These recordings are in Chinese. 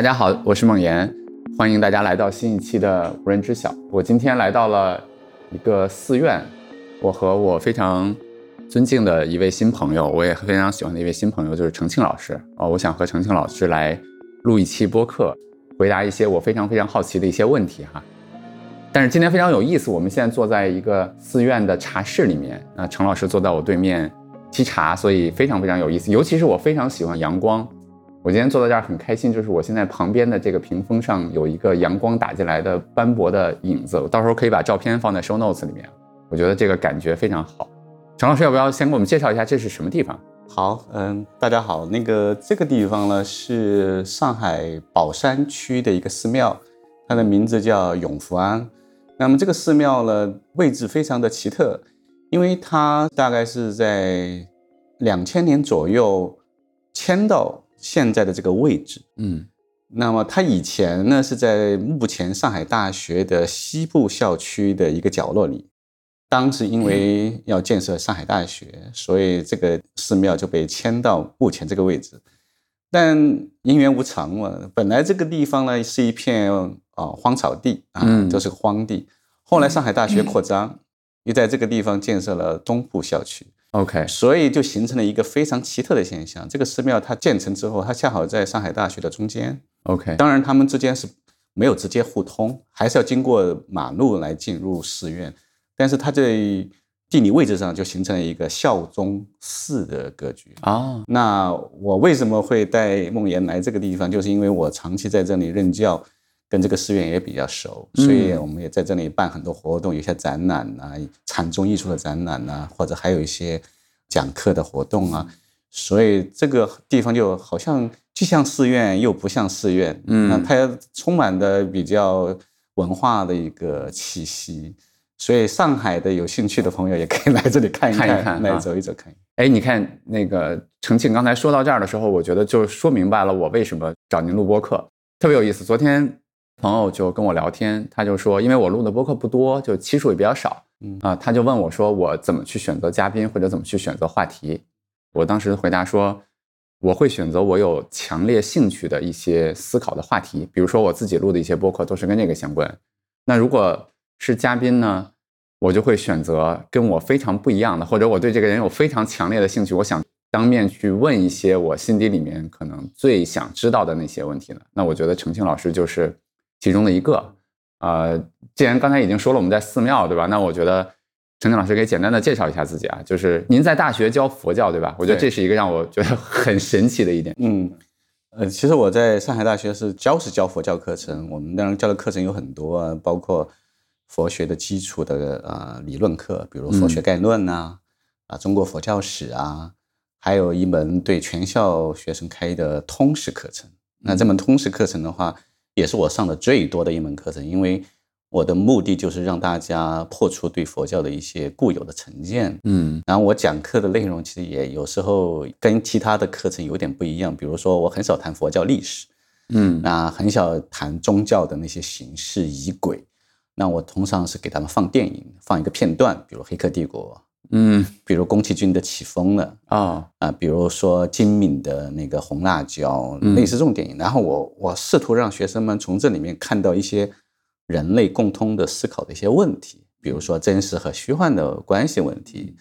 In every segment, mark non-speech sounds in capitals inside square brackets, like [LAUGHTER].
大家好，我是孟岩，欢迎大家来到新一期的无人知晓。我今天来到了一个寺院，我和我非常尊敬的一位新朋友，我也非常喜欢的一位新朋友，就是程庆老师啊。我想和程庆老师来录一期播客，回答一些我非常非常好奇的一些问题哈。但是今天非常有意思，我们现在坐在一个寺院的茶室里面，那程老师坐在我对面沏茶，所以非常非常有意思。尤其是我非常喜欢阳光，我今天坐在这儿很开心，就是我现在旁边的这个屏风上有一个阳光打进来的斑驳的影子，我到时候可以把照片放在 show notes 里面，我觉得这个感觉非常好。程老师要不要先给我们介绍一下这是什么地方？好，嗯，大家好，那个这个地方呢是上海宝山区的一个寺庙，它的名字叫永福庵。那么这个寺庙呢，位置非常的奇特，因为它大概是在两千年左右迁到现在的这个位置。嗯，那么它以前呢是在目前上海大学的西部校区的一个角落里，当时因为要建设上海大学，所以这个寺庙就被迁到目前这个位置。但因缘无常嘛，本来这个地方呢是一片啊荒草地啊，嗯都是个荒地。后来上海大学扩张，又在这个地方建设了东部校区，，OK，所以就形成了一个非常奇特的现象。这个寺庙它建成之后，它恰好在上海大学的中间。OK，当然，他们之间是没有直接互通，还是要经过马路来进入寺院。但是它在地理位置上就形成了一个校宗寺的格局。啊，那我为什么会带梦妍来这个地方？就是因为我长期在这里任教，跟这个寺院也比较熟，嗯所以我们也在这里办很多活动，有些展览啊，禅宗艺术的展览啊，或者还有一些讲课的活动啊。所以这个地方就好像既像寺院又不像寺院，嗯那它充满的比较文化的一个气息。所以上海的有兴趣的朋友也可以来这里看一看一看啊来走一走看一看。哎，你看那个程庆刚才说到这儿的时候，我觉得就说明白了我为什么找您录播客，特别有意思。昨天朋友就跟我聊天，他就说，因为我录的播客不多，就期数也比较少，嗯啊，他就问我说，我怎么去选择嘉宾或者怎么去选择话题？我当时回答说，我会选择我有强烈兴趣的一些思考的话题，比如说我自己录的一些播客都是跟这个相关。那如果是嘉宾呢，我就会选择跟我非常不一样的，或者我对这个人有非常强烈的兴趣，我想当面去问一些我心底里面可能最想知道的那些问题呢。那我觉得程庆老师就是其中的一个。呃，既然刚才已经说了我们在寺庙，对吧？那我觉得陈静老师可以简单的介绍一下自己啊，就是您在大学教佛教，对吧？我觉得这是一个让我觉得很神奇的一点。嗯，呃，其实我在上海大学是教是教佛教课程，我们当然教的课程有很多啊，包括佛学的基础的呃理论课，比如佛学概论呐、啊，中国佛教史啊，还有一门对全校学生开的通识课程。那这门通识课程的话，也是我上的最多的一门课程，因为我的目的就是让大家破除对佛教的一些固有的成见，嗯。然后我讲课的内容其实也有时候跟其他的课程有点不一样，比如说我很少谈佛教历史，嗯。那很少谈宗教的那些形式仪轨，那我通常是给他们放电影，放一个片段，比如《黑客帝国》，嗯比如宫崎骏的《起风了》哦。啊，比如说金敏的那个《红辣椒》，嗯。类似这种电影。然后我我试图让学生们从这里面看到一些人类共通的思考的一些问题，比如说真实和虚幻的关系问题，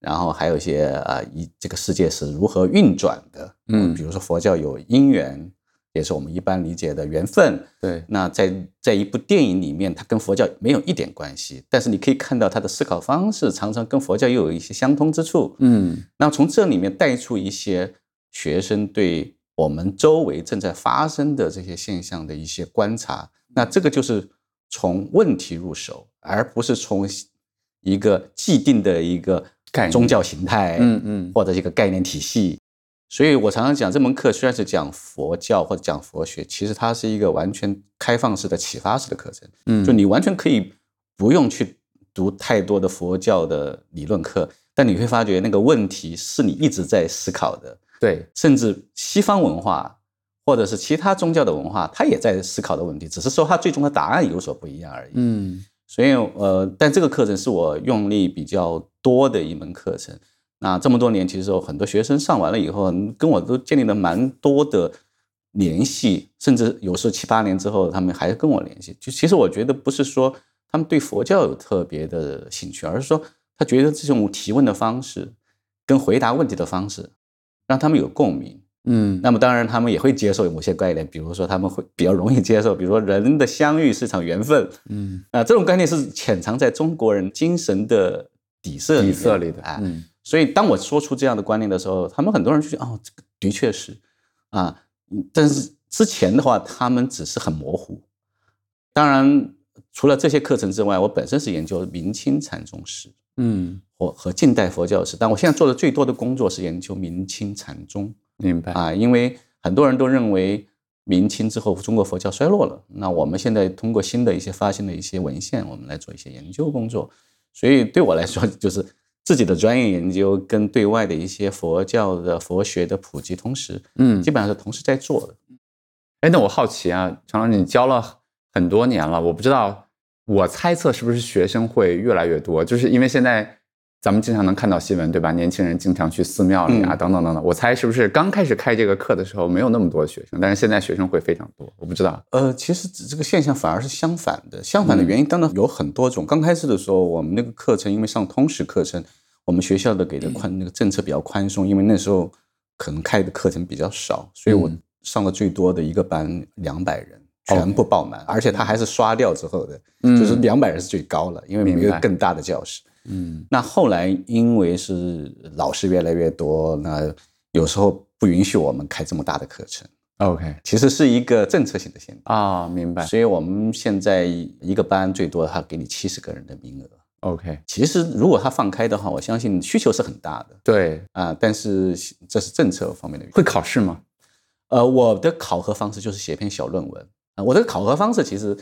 然后还有一些啊，一这个世界是如何运转的，嗯。比如说佛教有因缘，也是我们一般理解的缘分。对那在在一部电影里面，它跟佛教没有一点关系，但是你可以看到他的思考方式常常跟佛教又有一些相通之处。嗯那从这里面带出一些学生对我们周围正在发生的这些现象的一些观察，那这个就是从问题入手，而不是从一个既定的一个概宗教形态，嗯嗯或者一个概念体系。所以我常常讲，这门课虽然是讲佛教或者讲佛学，其实它是一个完全开放式的启发式的课程。嗯就你完全可以不用去读太多的佛教的理论课，但你会发觉那个问题是你一直在思考的，对甚至西方文化或者是其他宗教的文化，它也在思考的问题，只是说它最终的答案有所不一样而已。嗯所以呃，但这个课程是我用力比较多的一门课程。那这么多年，其实有很多学生上完了以后，跟我都建立了蛮多的联系，甚至有时候七八年之后，他们还跟我联系。就其实我觉得不是说他们对佛教有特别的兴趣，而是说他觉得这种提问的方式跟回答问题的方式让他们有共鸣。嗯那么当然，他们也会接受某些概念，比如说他们会比较容易接受，比如说人的相遇是一场缘分嗯，啊、这种概念是潜藏在中国人精神的底色里底色里的，啊。嗯所以当我说出这样的观念的时候，他们很多人就觉得哦，这个的确是啊，嗯但是之前的话，他们只是很模糊。当然，除了这些课程之外，我本身是研究明清禅宗史嗯，或和近代佛教史，但我现在做的最多的工作是研究明清禅宗明白。啊，因为很多人都认为明清之后中国佛教衰落了，那我们现在通过新的一些发现的一些文献，我们来做一些研究工作。所以对我来说，就是自己的专业研究跟对外的一些佛教的佛学的普及，同时嗯基，本上是同时在做的。哎，那我好奇啊，常老师，你教了很多年了，我不知道，我猜测是不是学生会越来越多，就是因为现在咱们经常能看到新闻，对吧？年轻人经常去寺庙里啊，嗯等等等等。我猜是不是刚开始开这个课的时候没有那么多学生，但是现在学生会非常多，我不知道。呃，其实这个现象反而是相反的。相反的原因当然有很多种。刚开始的时候，我们那个课程因为上通识课程，我们学校的给的宽那个政策比较宽松，因为那时候可能开的课程比较少，所以我嗯上了最多的一个班两百人。全部爆满，而且他还是刷掉之后的，嗯就是两百人是最高了，因为没有更大的教室。嗯那后来因为是老师越来越多，那有时候不允许我们开这么大的课程，，OK 其实是一个政策性的限制。啊，明白。所以我们现在一个班最多他给你七十个人的名额。OK，其实如果他放开的话，我相信需求是很大的对，啊、但是这是政策方面的。会考试吗？呃，我的考核方式就是写篇小论文啊、我的考核方式其实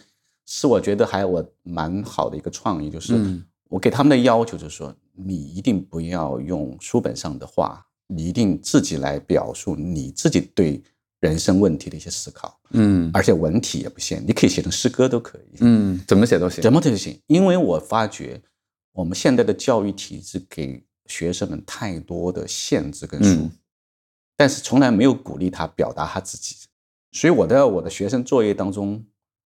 是我觉得还我蛮好的一个创意，就是嗯我给他们的要求就是说，你一定不要用书本上的话，你一定自己来表述你自己对人生问题的一些思考，嗯而且文体也不限，你可以写成诗歌都可以。嗯，怎么写都行。怎么写都行，因为我发觉我们现在的教育体制给学生们太多的限制跟束缚，嗯但是从来没有鼓励他表达他自己。所以我在我的学生作业当中，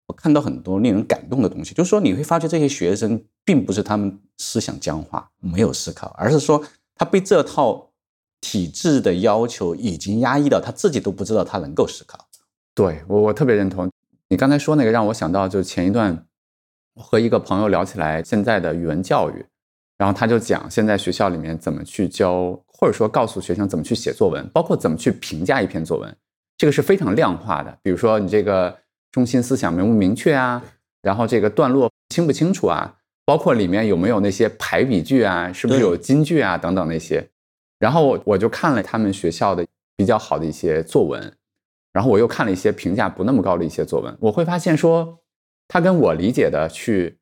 我看到很多令人感动的东西，就是说你会发觉这些学生并不是他们思想僵化、没有思考，而是说他被这套体制的要求已经压抑到他自己都不知道他能够思考。对我我特别认同你刚才说那个，让我想到就前一段我和一个朋友聊起来现在的语文教育，然后他就讲现在学校里面怎么去教，或者说告诉学生怎么去写作文，包括怎么去评价一篇作文，这个是非常量化的。比如说你这个中心思想明不明确啊，然后这个段落清不清楚啊，包括里面有没有那些排比句啊，是不是有金句啊等等那些。然后我我就看了他们学校的比较好的一些作文，然后我又看了一些评价不那么高的一些作文，我会发现说，他跟我理解的去，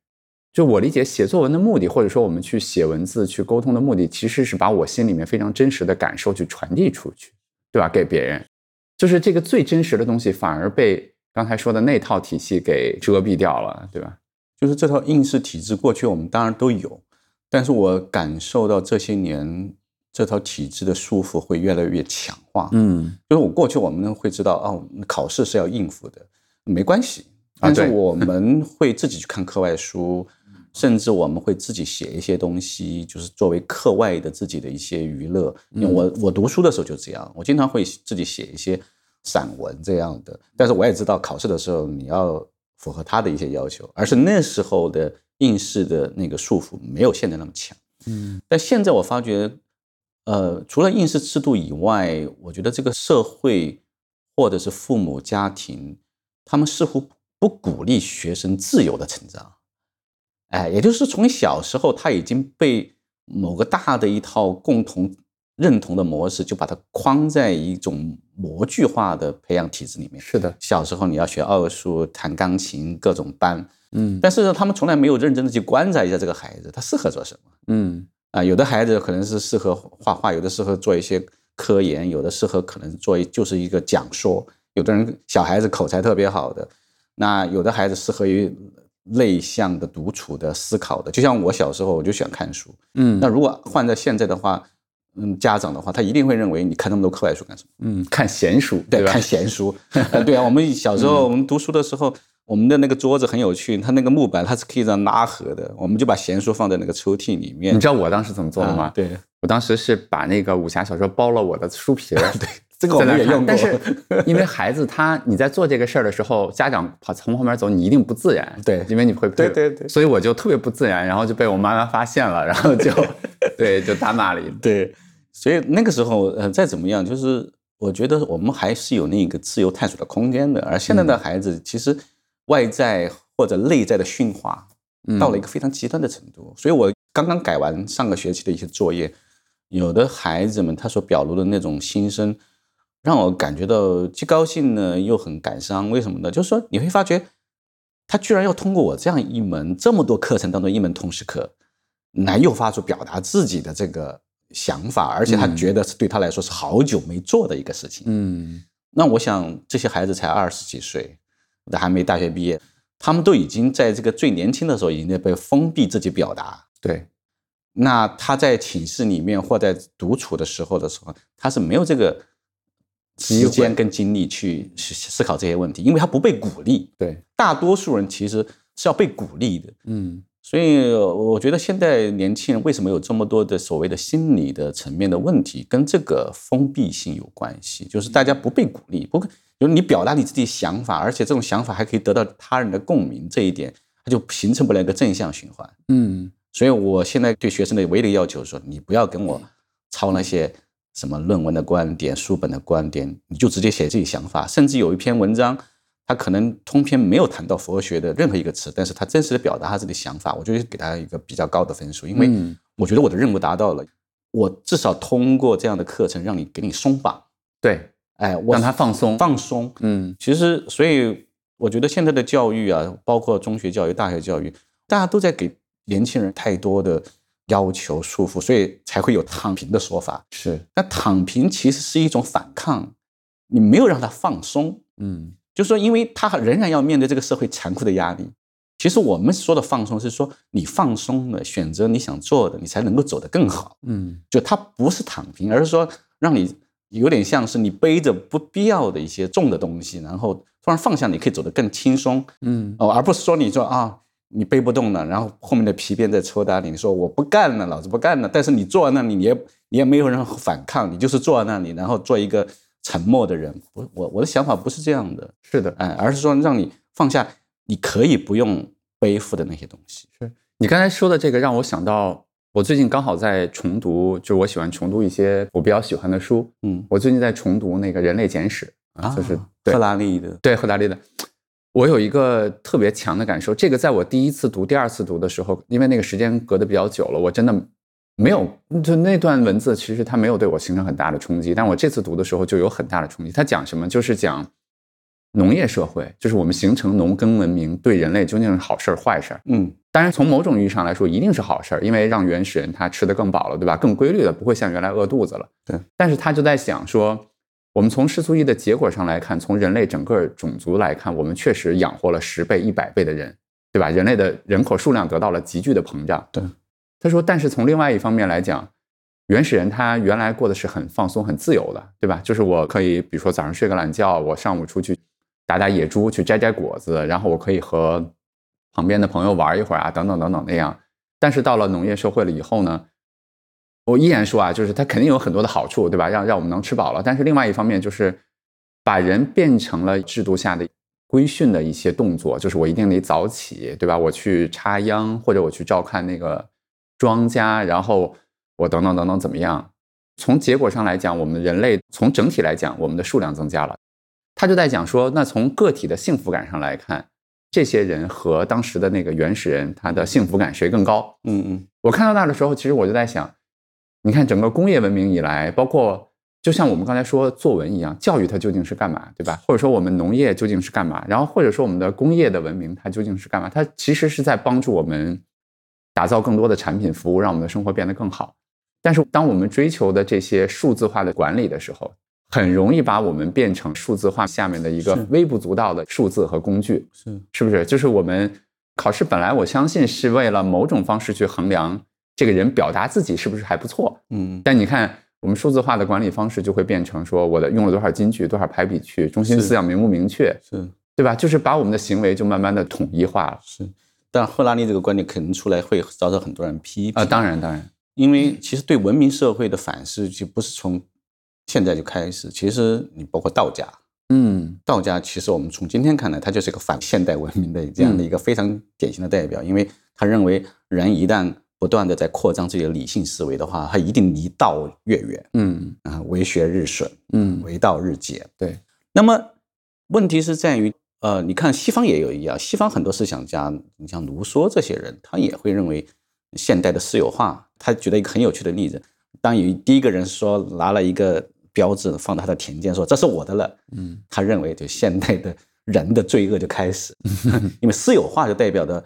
就我理解写作文的目的，或者说我们去写文字去沟通的目的，其实是把我心里面非常真实的感受去传递出去，对吧？给别人，就是这个最真实的东西，反而被刚才说的那套体系给遮蔽掉了，对吧？就是这套应试体制，过去我们当然都有，但是我感受到这些年这套体制的束缚会越来越强化。嗯就是我过去我们会知道，哦，考试是要应付的，没关系。啊对但是我 [LAUGHS] 们会自己去看课外书，甚至我们会自己写一些东西，就是作为课外的自己的一些娱乐。因为我我读书的时候就这样，我经常会自己写一些散文这样的。但是我也知道考试的时候你要符合他的一些要求，而是那时候的应试的那个束缚没有现在那么强。嗯但现在我发觉，呃，除了应试制度以外，我觉得这个社会或者是父母家庭，他们似乎不鼓励学生自由的成长。哎，也就是从小时候他已经被某个大的一套共同认同的模式，就把它框在一种模具化的培养体制里面。是的，小时候你要学奥数、弹钢琴各种班，嗯但是呢，他们从来没有认真的去观察一下这个孩子他适合做什么。嗯啊，有的孩子可能是适合画画，有的适合做一些科研，有的适合可能做一就是一个讲说，有的人小孩子口才特别好的，那有的孩子适合于内向的、独处的、思考的。就像我小时候我就喜欢看书，嗯，那如果换在现在的话，嗯家长的话，他一定会认为你看那么多课外书干什么？嗯，看闲书，对，吧？看闲书。[LAUGHS] 呃对啊，我们小时候我们读书的时候，我们的那个桌子很有趣，它那个木板它是可以这样拉合的，我们就把闲书放在那个抽屉里面。你知道我当时怎么做的吗？啊对，我当时是把那个武侠小说包了我的书皮儿，[LAUGHS] 对，这个我们也用过。但是因为孩子他你在做这个事儿的时候，家长跑从旁边走，你一定不自然，对因为你会对对对所以我就特别不自然，然后就被我妈妈发现了，然后就 [LAUGHS] 对就打骂了一顿。对，所以那个时候，呃，再怎么样，就是我觉得我们还是有那个自由探索的空间的。而现在的孩子，其实外在或者内在的驯化嗯到了一个非常极端的程度。所以我刚刚改完上个学期的一些作业，有的孩子们他所表露的那种心声，让我感觉到既高兴呢，又很感伤。为什么呢？就是说你会发觉，他居然要通过我这样一门这么多课程当中一门通识课，来诱发出表达自己的这个想法，而且他觉得是对他来说是好久没做的一个事情。嗯那我想这些孩子才二十几岁，还没大学毕业，他们都已经在这个最年轻的时候已经在被封闭自己表达。对，那他在寝室里面或在独处的时候的时候，他是没有这个时间跟精力去去思考这些问题，因为他不被鼓励。对，大多数人其实是要被鼓励的。嗯所以我觉得现在年轻人为什么有这么多的所谓的心理的层面的问题，跟这个封闭性有关系，就是大家不被鼓励，不，就是你表达你自己想法，而且这种想法还可以得到他人的共鸣，这一点它就形成不了一个正向循环。嗯所以我现在对学生的唯一的要求是说，你不要跟我抄那些什么论文的观点、书本的观点，你就直接写自己想法。甚至有一篇文章，他可能通篇没有谈到佛学的任何一个词，但是他真实的表达他自己的想法，我就给他一个比较高的分数，因为嗯。我觉得我的任务达到了。我至少通过这样的课程，让你给你松绑，对，哎，我让他放松。放松，嗯。其实，所以我觉得现在的教育啊，包括中学教育、大学教育，大家都在给年轻人太多的要求束缚，所以才会有躺平的说法。是。那躺平其实是一种反抗，你没有让他放松，嗯就是说，因为他仍然要面对这个社会残酷的压力。其实我们说的放松是说，你放松了，选择你想做的，你才能够走得更好。嗯就他不是躺平，而是说让你有点像是你背着不必要的一些重的东西，然后突然放下，你可以走得更轻松嗯哦，而不是说你说啊你背不动了，然后后面的皮鞭在抽打你，你说我不干了，老子不干了，但是你坐在那里，你也你也没有任何反抗，你就是坐在那里，然后做一个沉默的人。我我我的想法不是这样的，是的。哎，而是说让你放下，你可以不用背负的那些东西。是你刚才说的这个让我想到，我最近刚好在重读，就是我喜欢重读一些我比较喜欢的书。嗯我最近在重读那个《人类简史》啊，就是对赫拉利的，对赫拉利的。我有一个特别强的感受，这个在我第一次读、第二次读的时候，因为那个时间隔得比较久了，我真的没有就那段文字，其实它没有对我形成很大的冲击。但我这次读的时候就有很大的冲击。它讲什么？就是讲农业社会，就是我们形成农耕文明对人类究竟是好事儿、坏事儿。嗯当然，从某种意义上来说，一定是好事儿，因为让原始人他吃得更饱了，对吧？更规律了，不会像原来饿肚子了。对。但是他就在想说，我们从世俗义的结果上来看，从人类整个种族来看，我们确实养活了十倍、一百倍的人，对吧？人类的人口数量得到了急剧的膨胀。对。他说，但是从另外一方面来讲，原始人他原来过的是很放松、很自由的，对吧？就是我可以，比如说早上睡个懒觉，我上午出去打打野猪，去摘摘果子，然后我可以和旁边的朋友玩一会儿啊，等等等等那样。但是到了农业社会了以后呢，我依然说啊，就是它肯定有很多的好处，对吧？让让我们能吃饱了。但是另外一方面就是把人变成了制度下的规训的一些动作，就是我一定得早起，对吧？我去插秧或者我去照看那个庄家，然后我等等等等怎么样？从结果上来讲，我们人类从整体来讲，我们的数量增加了。他就在讲说，那从个体的幸福感上来看，这些人和当时的那个原始人，他的幸福感谁更高？嗯嗯我看到那的时候，其实我就在想，你看整个工业文明以来，包括就像我们刚才说作文一样，教育它究竟是干嘛，对吧？或者说我们农业究竟是干嘛？然后或者说我们的工业的文明它究竟是干嘛？它其实是在帮助我们打造更多的产品服务，让我们的生活变得更好。但是当我们追求的这些数字化的管理的时候，很容易把我们变成数字化下面的一个微不足道的数字和工具。是是不是？就是我们考试本来我相信是为了某种方式去衡量这个人表达自己是不是还不错，嗯但你看我们数字化的管理方式就会变成说，我的用了多少金句，多少排比句，中心思想明不明确，是对吧？就是把我们的行为就慢慢的统一化了。是，但赫拉利这个观点可能出来会遭到很多人批评。啊、当然当然，因为其实对文明社会的反思就不是从现在就开始，其实你包括道家，嗯。道家其实我们从今天看来，它就是一个反现代文明的这样的一个非常典型的代表，因为他认为人一旦不断的在扩张自己的理性思维的话，他一定离道越远嗯。啊，为学日损，嗯，为道日减。对，那么问题是在于，呃，你看西方也有一样，西方很多思想家，你像卢梭这些人，他也会认为现代的私有化。他举了一个很有趣的例子，当有第一个人说拿了一个标志放到他的田间，说这是我的了，嗯他认为就现代的人的罪恶就开始，[LAUGHS] 因为私有化就代表着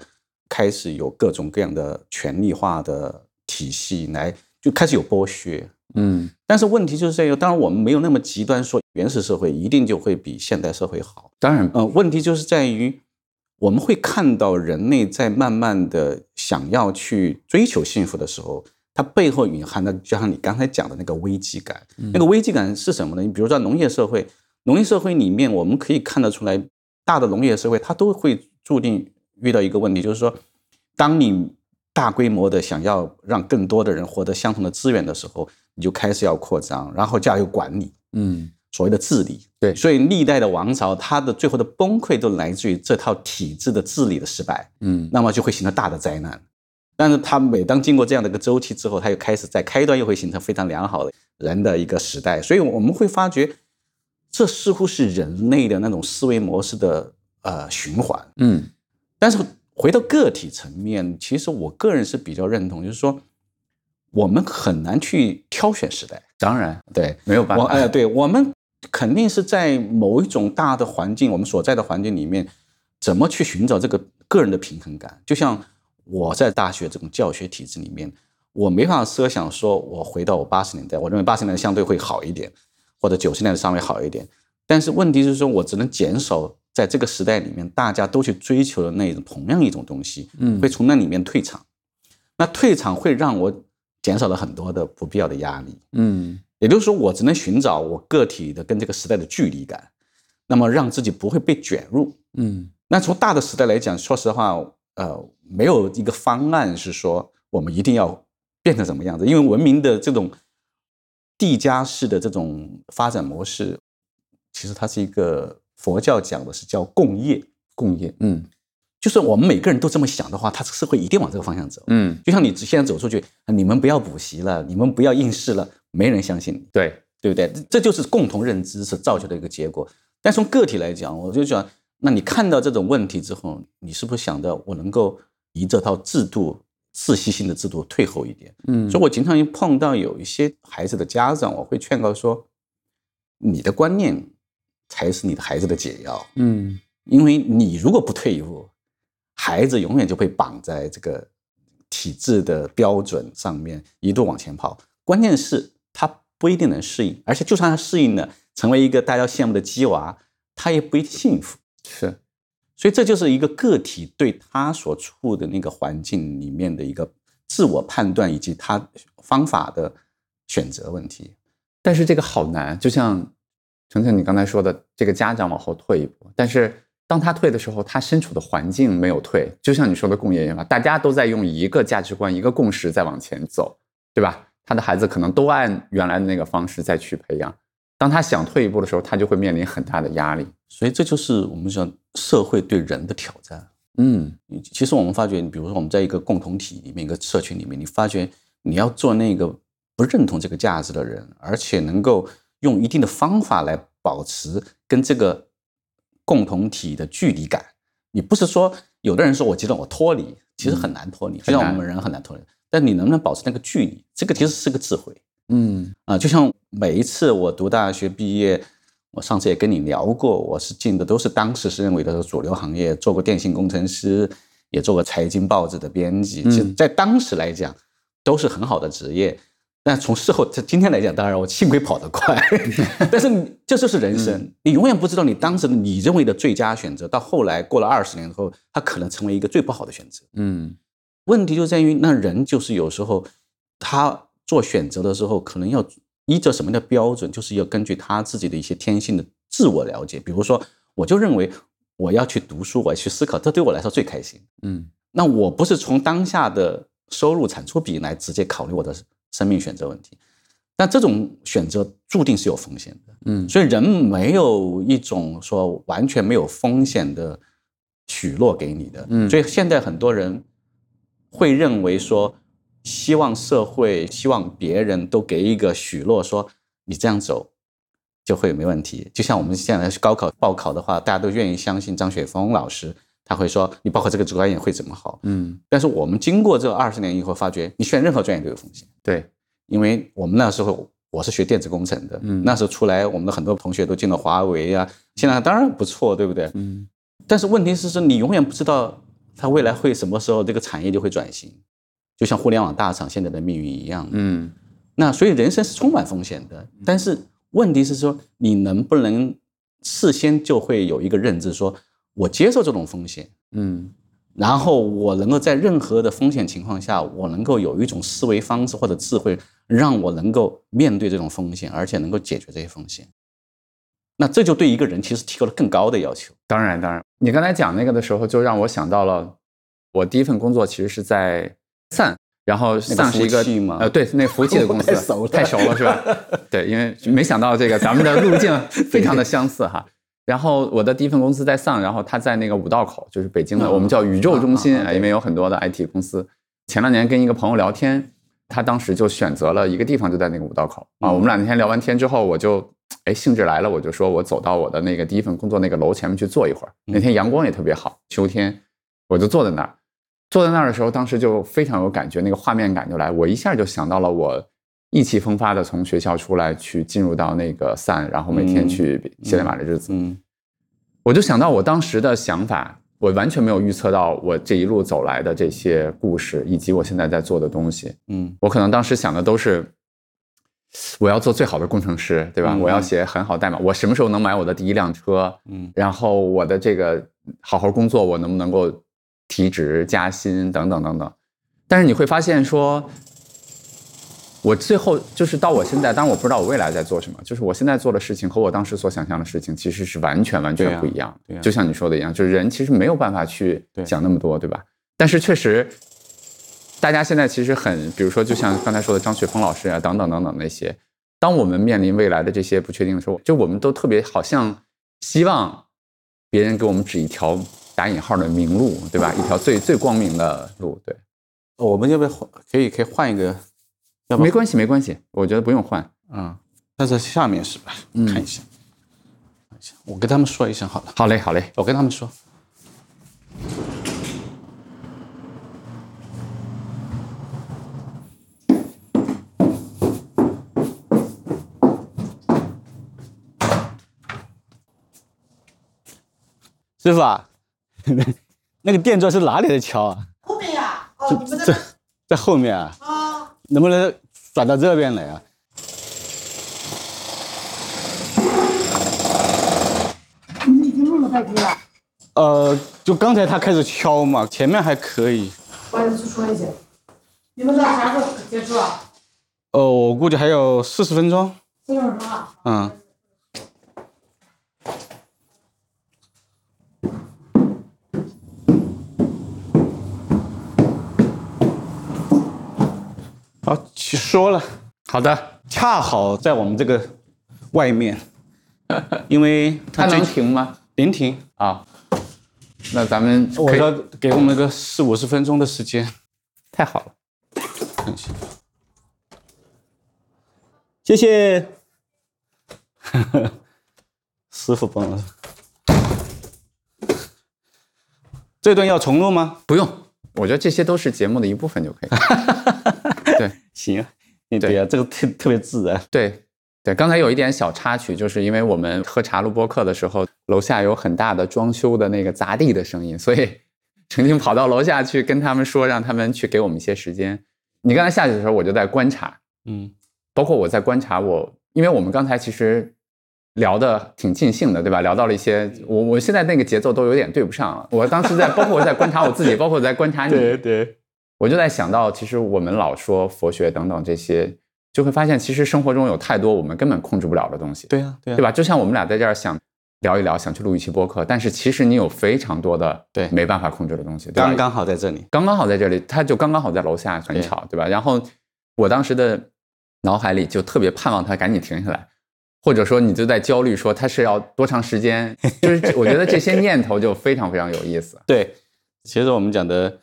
开始有各种各样的权力化的体系来，就开始有剥削。嗯但是问题就是在于，当然我们没有那么极端说原始社会一定就会比现代社会好。当然，呃，问题就是在于，我们会看到人类在慢慢的想要去追求幸福的时候，它背后隐含的，就像你刚才讲的那个危机感。那个危机感是什么呢？你比如说农业社会，农业社会里面，我们可以看得出来，大的农业社会它都会注定遇到一个问题，就是说，当你大规模的想要让更多的人获得相同的资源的时候，你就开始要扩张，然后就要有管理。嗯所谓的治理。对所以历代的王朝，它的最后的崩溃都来自于这套体制的治理的失败，嗯那么就会形成大的灾难。但是它每当经过这样的一个周期之后，它又开始在开端又会形成非常良好的人的一个时代。所以我们会发觉，这似乎是人类的那种思维模式的呃循环。嗯但是回到个体层面，其实我个人是比较认同，就是说我们很难去挑选时代。当然对，没有办法。我哎，对我们肯定是在某一种大的环境，我们所在的环境里面，怎么去寻找这个个人的平衡感？就像我在大学这种教学体制里面，我没法设想说我回到我八十年代，我认为八十年代相对会好一点，或者九十年代稍微好一点。但是问题是说，我只能减少在这个时代里面大家都去追求的那一种同样一种东西，嗯会从那里面退场。那退场会让我减少了很多的不必要的压力。嗯也就是说，我只能寻找我个体的跟这个时代的距离感，那么让自己不会被卷入。嗯那从大的时代来讲，说实话，呃，没有一个方案是说我们一定要变成什么样子，因为文明的这种递加式的这种发展模式，其实它是一个佛教讲的是叫共业，共业。嗯就是我们每个人都这么想的话，它社会一定往这个方向走。嗯，就像你现在走出去，你们不要补习了，你们不要应试了，没人相信你。对，对不对？这这就是共同认知是造就的一个结果。但从个体来讲，我就讲，那你看到这种问题之后，你是不是想着我能够以这套制度窒息性的制度退后一点？嗯所以我经常碰到有一些孩子的家长，我会劝告说，你的观念才是你的孩子的解药，嗯因为你如果不退一步，孩子永远就被绑在这个体制的标准上面，一路往前跑。关键是他不一定能适应，而且就算他适应了，成为一个大家羡慕的鸡娃，他也不一定幸福。是，所以这就是一个个体对他所处的那个环境里面的一个自我判断以及他方法的选择问题。但是这个好难，就像程程你刚才说的，这个家长往后退一步，但是当他退的时候，他身处的环境没有退，就像你说的共业研发，大家都在用一个价值观、一个共识在往前走，对吧？他的孩子可能都按原来的那个方式再去培养，当他想退一步的时候，他就会面临很大的压力。所以这就是我们讲社会对人的挑战。嗯其实我们发觉，比如说我们在一个共同体里面、一个社群里面，你发觉你要做那个不认同这个价值的人，而且能够用一定的方法来保持跟这个共同体的距离感。你不是说有的人说我觉得我脱离，其实很难脱离，就像我们人很难脱离。但你能不能保持那个距离，这个其实是个智慧。嗯啊，就像每一次我读大学毕业，我上次也跟你聊过，我是进的都是当时是认为的主流行业，做过电信工程师，也做过财经报纸的编辑，其实嗯在当时来讲都是很好的职业。但从事后，这今天来讲，当然我幸亏跑得快，[LAUGHS] 但是这就是人生，你永远不知道你当时的你认为的最佳选择，到后来过了二十年后，它可能成为一个最不好的选择。嗯问题就在于，那人就是有时候他做选择的时候，可能要依着什么的标准，就是要根据他自己的一些天性的自我了解。比如说，我就认为我要去读书，我要去思考，这对我来说最开心。嗯那我不是从当下的收入产出比来直接考虑我的生命选择问题，但这种选择注定是有风险的。嗯所以人没有一种说完全没有风险的许诺给你的。嗯所以现在很多人会认为说，希望社会、希望别人都给一个许诺，说你这样走就会没问题。就像我们现在高考报考的话，大家都愿意相信张雪峰老师，他会说你报考这个专业会怎么好。嗯，但是我们经过这二十年以后，发觉你选任何专业都有风险。对，因为我们那时候我是学电子工程的，嗯那时候出来，我们的很多同学都进了华为啊，现在当然不错，对不对？嗯但是问题是说，你永远不知道它未来会什么时候这个产业就会转型，就像互联网大厂现在的命运一样。嗯那所以人生是充满风险的，但是问题是说，你能不能事先就会有一个认知，说我接受这种风险，嗯然后我能够在任何的风险情况下，我能够有一种思维方式或者智慧，让我能够面对这种风险，而且能够解决这些风险。那这就对一个人其实提高了更高的要求。当然，当然，你刚才讲那个的时候，就让我想到了我第一份工作其实是在 Sun，然后 Sun 是一个呃，对，那服务器的 [LAUGHS] 公司，太熟了太熟了是吧？[LAUGHS] 对，因为没想到这个咱们的路径非常的相似哈。然后我的第一份公司在 Sun，然后他在那个五道口，就是北京的，嗯我们叫宇宙中心啊，因为有很多的 IT 公司。前两年跟一个朋友聊天，他当时就选择了一个地方，就在那个五道口啊。嗯我们俩那天聊完天之后，我就哎兴致来了，我就说我走到我的那个第一份工作那个楼前面去坐一会儿。嗯那天阳光也特别好，秋天，我就坐在那儿。坐在那儿的时候，当时就非常有感觉，那个画面感就来，我一下就想到了我意气风发的从学校出来，去进入到那个 Sun，然后每天嗯去写代码的日子。嗯我就想到我当时的想法，我完全没有预测到我这一路走来的这些故事，以及我现在在做的东西。嗯我可能当时想的都是，我要做最好的工程师，对吧？嗯我要写很好代码，我什么时候能买我的第一辆车？嗯然后我的这个好好工作，我能不能够提职加薪等等等等。但是你会发现说，我最后就是到我现在，当然我不知道我未来在做什么，就是我现在做的事情和我当时所想象的事情其实是完全完全不一样。就像你说的一样，就是人其实没有办法去对想那么多，对吧？但是确实，大家现在其实很，比如说就像刚才说的张雪峰老师啊，等等等等那些，当我们面临未来的这些不确定的时候，就我们都特别好像希望别人给我们指一条打引号的明路，对吧？一条最最光明的路，对。我们要不要换？可以可以换一个？要不没关系，没关系，我觉得不用换。嗯，那在下面是吧？嗯看一下，看一下我跟他们说一声好了。好嘞，好嘞。我跟他们说，师傅啊，[LAUGHS] 那个电钻是哪里的桥啊？后面呀，哦，你们这在后面啊，啊，能不能转到这边来啊？你们已经录了半天了，呃，就刚才他开始敲嘛，前面还可以。我要去说一下，你们到啥时候结束啊？呃，我估计还有四十分钟。四十分钟啊？嗯。好，去说了，好的，恰好在我们这个外面，因为它 [LAUGHS] 能他最停吗？临停，啊，那咱们我要给我们个四五十分钟的时间。太好了。谢谢，[LAUGHS] 师傅帮了。这段要重录吗？不用，我觉得这些都是节目的一部分就可以。[LAUGHS] 对行，对呀、这个特特别自然。对对，刚才有一点小插曲，就是因为我们喝茶录播客的时候，楼下有很大的装修的那个砸地的声音，所以 [LAUGHS] 曾经跑到楼下去跟他们说，让他们去给我们一些时间。你刚才下去的时候，我就在观察，嗯包括我在观察我，因为我们刚才其实聊的挺尽兴的，对吧？聊到了一些我我现在那个节奏都有点对不上了。我当时在，包括我在观察我自己，包括我在观察你，[LAUGHS] 对对，我就在想到，其实我们老说佛学等等这些，就会发现其实生活中有太多我们根本控制不了的东西，对呀，对呀，对吧？就像我们俩在这儿想聊一聊，想去录一期播客，但是其实你有非常多的对没办法控制的东西，刚刚好在这里。刚刚好在这里，他就刚刚好在楼下很吵，对吧？然后我当时的脑海里就特别盼望他赶紧停下来，或者说你就在焦虑说他是要多长时间，就是我觉得这些念头就非常非常有意思。[LAUGHS] 对，其实我们讲的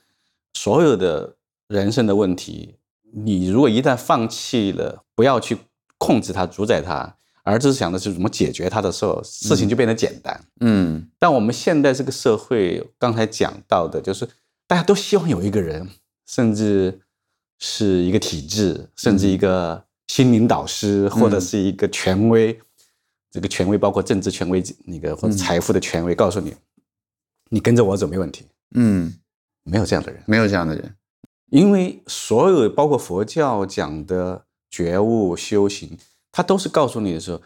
所有的人生的问题，你如果一旦放弃了，不要去控制它、主宰它，而只是想的是怎么解决它的时候，事情就变得简单。嗯但我们现在这个社会，刚才讲到的，就是大家都希望有一个人，甚至是一个体制，甚至一个心灵导师，或者是一个权威。这个权威包括政治权威，那个或者财富的权威，告诉你，你跟着我走没问题。嗯，没有这样的人，没有这样的人。因为所有包括佛教讲的觉悟修行，它都是告诉你的时候，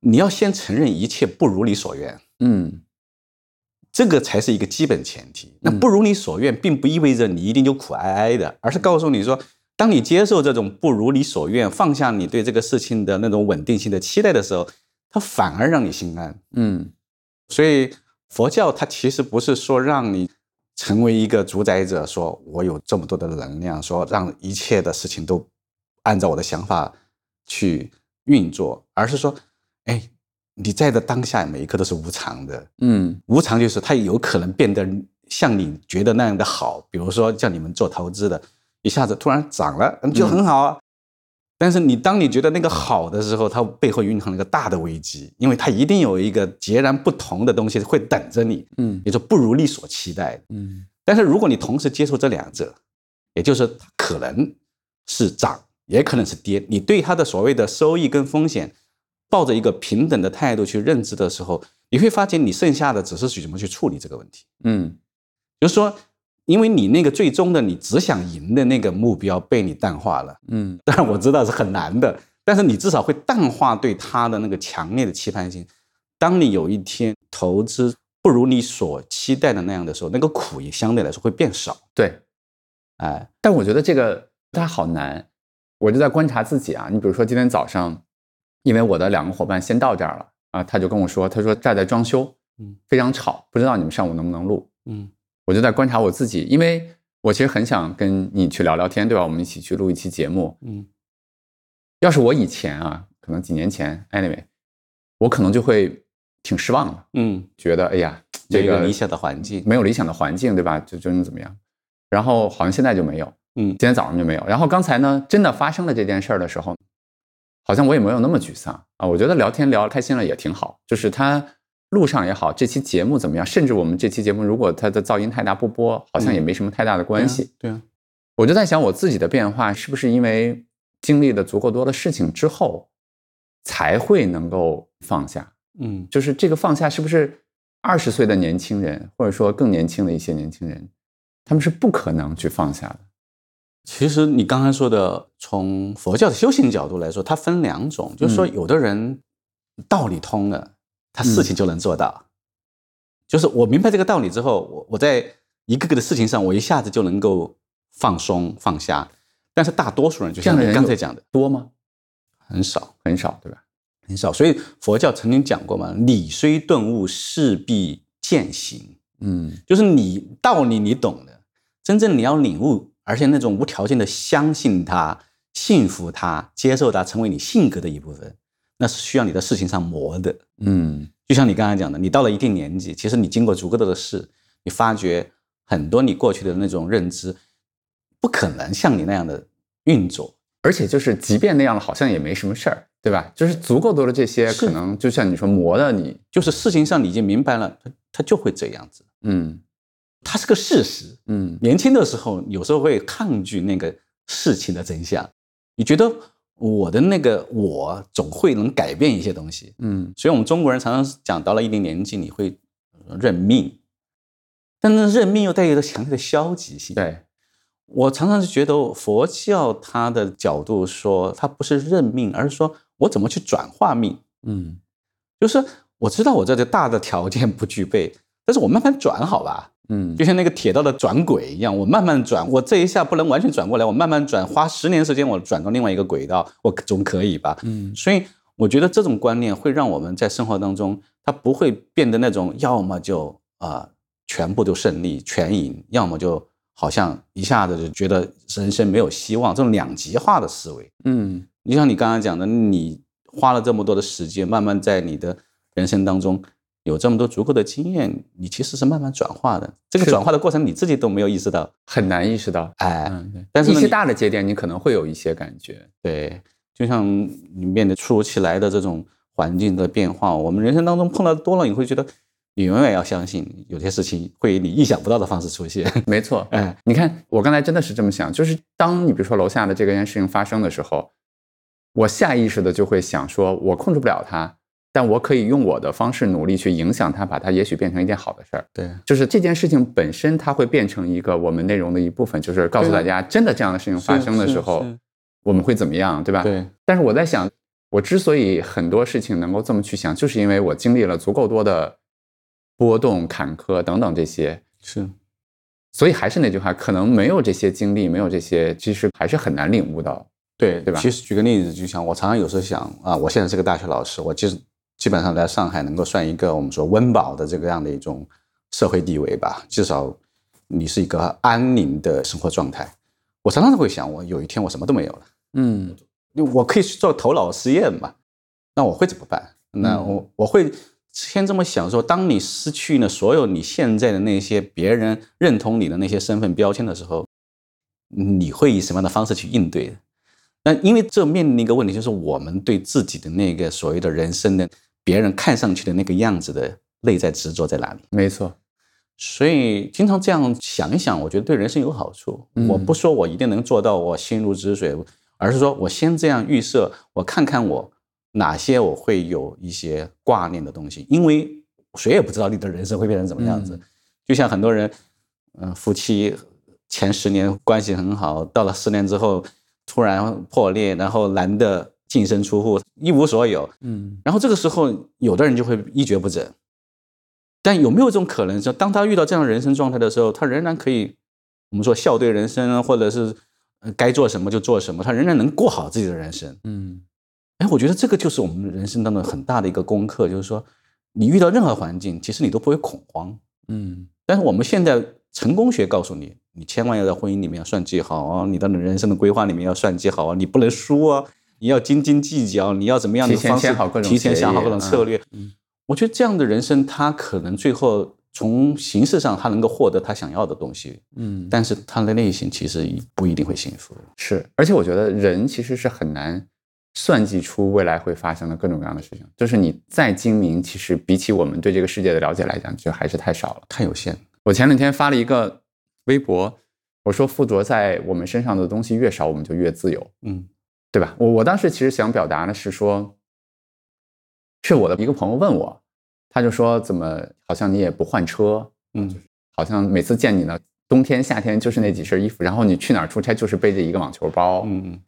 你要先承认一切不如你所愿。嗯这个才是一个基本前提。那不如你所愿，并不意味着你一定就苦哀哀的，而是告诉你说，当你接受这种不如你所愿，放下你对这个事情的那种稳定性的期待的时候，它反而让你心安。嗯所以佛教它其实不是说让你成为一个主宰者，说我有这么多的能量，说让一切的事情都按照我的想法去运作，而是说，哎，你在的当下每一刻都是无常的。嗯无常就是它有可能变得像你觉得那样的好，比如说像你们做投资的，一下子突然涨了，嗯，就很好啊。但是你当你觉得那个好的时候，它背后蕴含了一个大的危机，因为它一定有一个截然不同的东西会等着你，嗯也就不如你所期待。嗯但是如果你同时接受这两者，也就是可能是涨，也可能是跌，你对它的所谓的收益跟风险抱着一个平等的态度去认知的时候，你会发现你剩下的只是去怎么去处理这个问题。嗯就是说，因为你那个最终的你只想赢的那个目标被你淡化了，嗯当然我知道是很难的，但是你至少会淡化对他的那个强烈的期盼性。当你有一天投资不如你所期待的那样的时候，那个苦也相对来说会变少。对。哎，但我觉得这个它好难，我就在观察自己啊。你比如说今天早上，因为我的两个伙伴先到这儿了啊，他就跟我说，他说这儿在装修，嗯非常吵，不知道你们上午能不能录。嗯我就在观察我自己，因为我其实很想跟你去聊聊天，对吧？我们一起去录一期节目。嗯要是我以前啊，可能几年前，anyway，我可能就会挺失望的，嗯，觉得哎呀，这个这个理想的环境，没有理想的环境，对吧？就就能怎么样？然后好像现在就没有，嗯今天早上就没有。然后刚才呢，真的发生了这件事儿的时候，好像我也没有那么沮丧啊。我觉得聊天聊开心了也挺好，就是他路上也好，这期节目怎么样？甚至我们这期节目如果它的噪音太大不播，好像也没什么太大的关系。对啊，我就在想，我自己的变化是不是因为经历了足够多的事情之后，才会能够放下？嗯就是这个放下，是不是二十岁的年轻人，或者说更年轻的一些年轻人，他们是不可能去放下的？其实你刚才说的，从佛教的修行角度来说，它分两种，就是说，嗯有的人道理通了，他事情就能做到。就是我明白这个道理之后，我我在一个个的事情上，我一下子就能够放松放下。但是大多数人，就像你刚才讲的，多吗？很少很少，对吧？很少。所以佛教曾经讲过嘛，“理虽顿悟，势必践行”。嗯就是你道理你懂的，真正你要领悟，而且那种无条件的相信它、信服它、接受它，成为你性格的一部分，那是需要你在事情上磨的。嗯就像你刚才讲的，你到了一定年纪，其实你经过足够多的事，你发觉很多你过去的那种认知，不可能像你那样的运作。而且就是，即便那样了，好像也没什么事儿，对吧？就是足够多的这些，可能就像你说磨的你，就是事情上你已经明白了，它它就会这样子，嗯它是个事实。嗯年轻的时候，有时候会抗拒那个事情的真相。你觉得我的那个我总会能改变一些东西，嗯所以我们中国人常常讲，到了一定年纪，你会呃认命，但是认命又带有着强烈的消极性。对，我常常是觉得佛教它的角度说，它不是认命，而是说我怎么去转化命。嗯就是我知道我这个大的条件不具备，但是我慢慢转好吧。嗯就像那个铁道的转轨一样，我慢慢转，我这一下不能完全转过来，我慢慢转，花十年时间我转到另外一个轨道，我总可以吧？嗯所以我觉得这种观念会让我们在生活当中，它不会变得那种要么就啊、全部都胜利全赢，要么就好像一下子就觉得人生没有希望，这种两极化的思维。嗯就像你刚刚讲的，你花了这么多的时间，慢慢在你的人生当中有这么多足够的经验，你其实是慢慢转化的。这个转化的过程你自己都没有意识到，很难意识到。哎，嗯，对。一些但是呢你大的节点，你可能会有一些感觉。对，就像你面对突如其来的这种环境的变化，我们人生当中碰到多了，你会觉得你永远要相信，有些事情会以你意想不到的方式出现。[LAUGHS] 没错，哎，你看，我刚才真的是这么想，就是当你比如说楼下的这个件事情发生的时候，我下意识的就会想说，我控制不了它，但我可以用我的方式努力去影响它，把它也许变成一件好的事儿。对，就是这件事情本身，它会变成一个我们内容的一部分，就是告诉大家，真的这样的事情发生的时候，我们会怎么样，对吧？对，但是我在想，我之所以很多事情能够这么去想，就是因为我经历了足够多的波动、坎坷等等这些，是，所以还是那句话，可能没有这些经历，没有这些，其实还是很难领悟到。对对吧其实举个例子，就像我常常有时候想啊，我现在是个大学老师，我其实基本上在上海能够算一个我们说温饱的这个样的一种社会地位吧，至少你是一个安宁的生活状态。我常常会想，我有一天我什么都没有了。嗯我可以去做头脑实验嘛？那我会怎么办？那嗯我我会先这么想说：当你失去了所有你现在的那些别人认同你的那些身份标签的时候，你会以什么样的方式去应对？那因为这面临一个问题，就是我们对自己的那个所谓的人生的别人看上去的那个样子的内在执着在哪里？没错，所以经常这样想一想，我觉得对人生有好处。嗯我不说我一定能做到我心如止水，而是说我先这样预设，我看看我哪些我会有一些挂念的东西，因为谁也不知道你的人生会变成怎么样子。嗯就像很多人，嗯、夫妻前十年关系很好，到了十年之后突然破裂，然后男的净身出户，一无所有，嗯然后这个时候，有的人就会一蹶不振。但有没有这种可能，说当他遇到这样的人生状态的时候，他仍然可以，我们说笑对人生啊，或者是呃该做什么就做什么，他仍然能过好自己的人生。嗯哎，我觉得这个就是我们人生当中很大的一个功课，就是说，你遇到任何环境，其实你都不会恐慌。嗯但是我们现在成功学告诉你，你千万要在婚姻里面要算计好啊，你的人生的规划里面要算计好啊，你不能输啊，你要斤斤计较，你要怎么样的方式提前想好各种策略。嗯我觉得这样的人生，他可能最后从形式上他能够获得他想要的东西，嗯，但是他的内心其实不一定会幸福。是，而且我觉得人其实是很难算计出未来会发生的各种各样的事情。就是你再精明，其实比起我们对这个世界的了解来讲，就还是太少了。太有限了，我前两天发了一个微博，我说附着在我们身上的东西越少，我们就越自由，嗯对吧？我我当时其实想表达的是说，是我的一个朋友问我，他就说怎么好像你也不换车，嗯好像每次见你呢，冬天夏天就是那几身衣服，然后你去哪儿出差就是背着一个网球包，嗯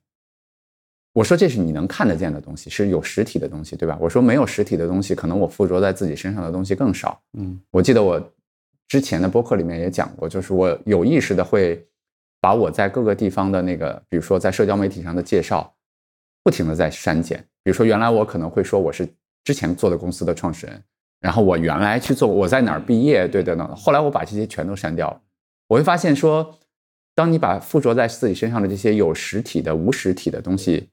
我说这是你能看得见的东西，是有实体的东西，对吧？我说没有实体的东西，可能我附着在自己身上的东西更少。嗯我记得我之前的播客里面也讲过，就是我有意识的会把我在各个地方的那个，比如说在社交媒体上的介绍，不停的在删减。比如说原来我可能会说我是之前做的公司的创始人，然后我原来去做我在哪儿毕业，对等等。后来我把这些全都删掉了，我会发现说，当你把附着在自己身上的这些有实体的、无实体的东西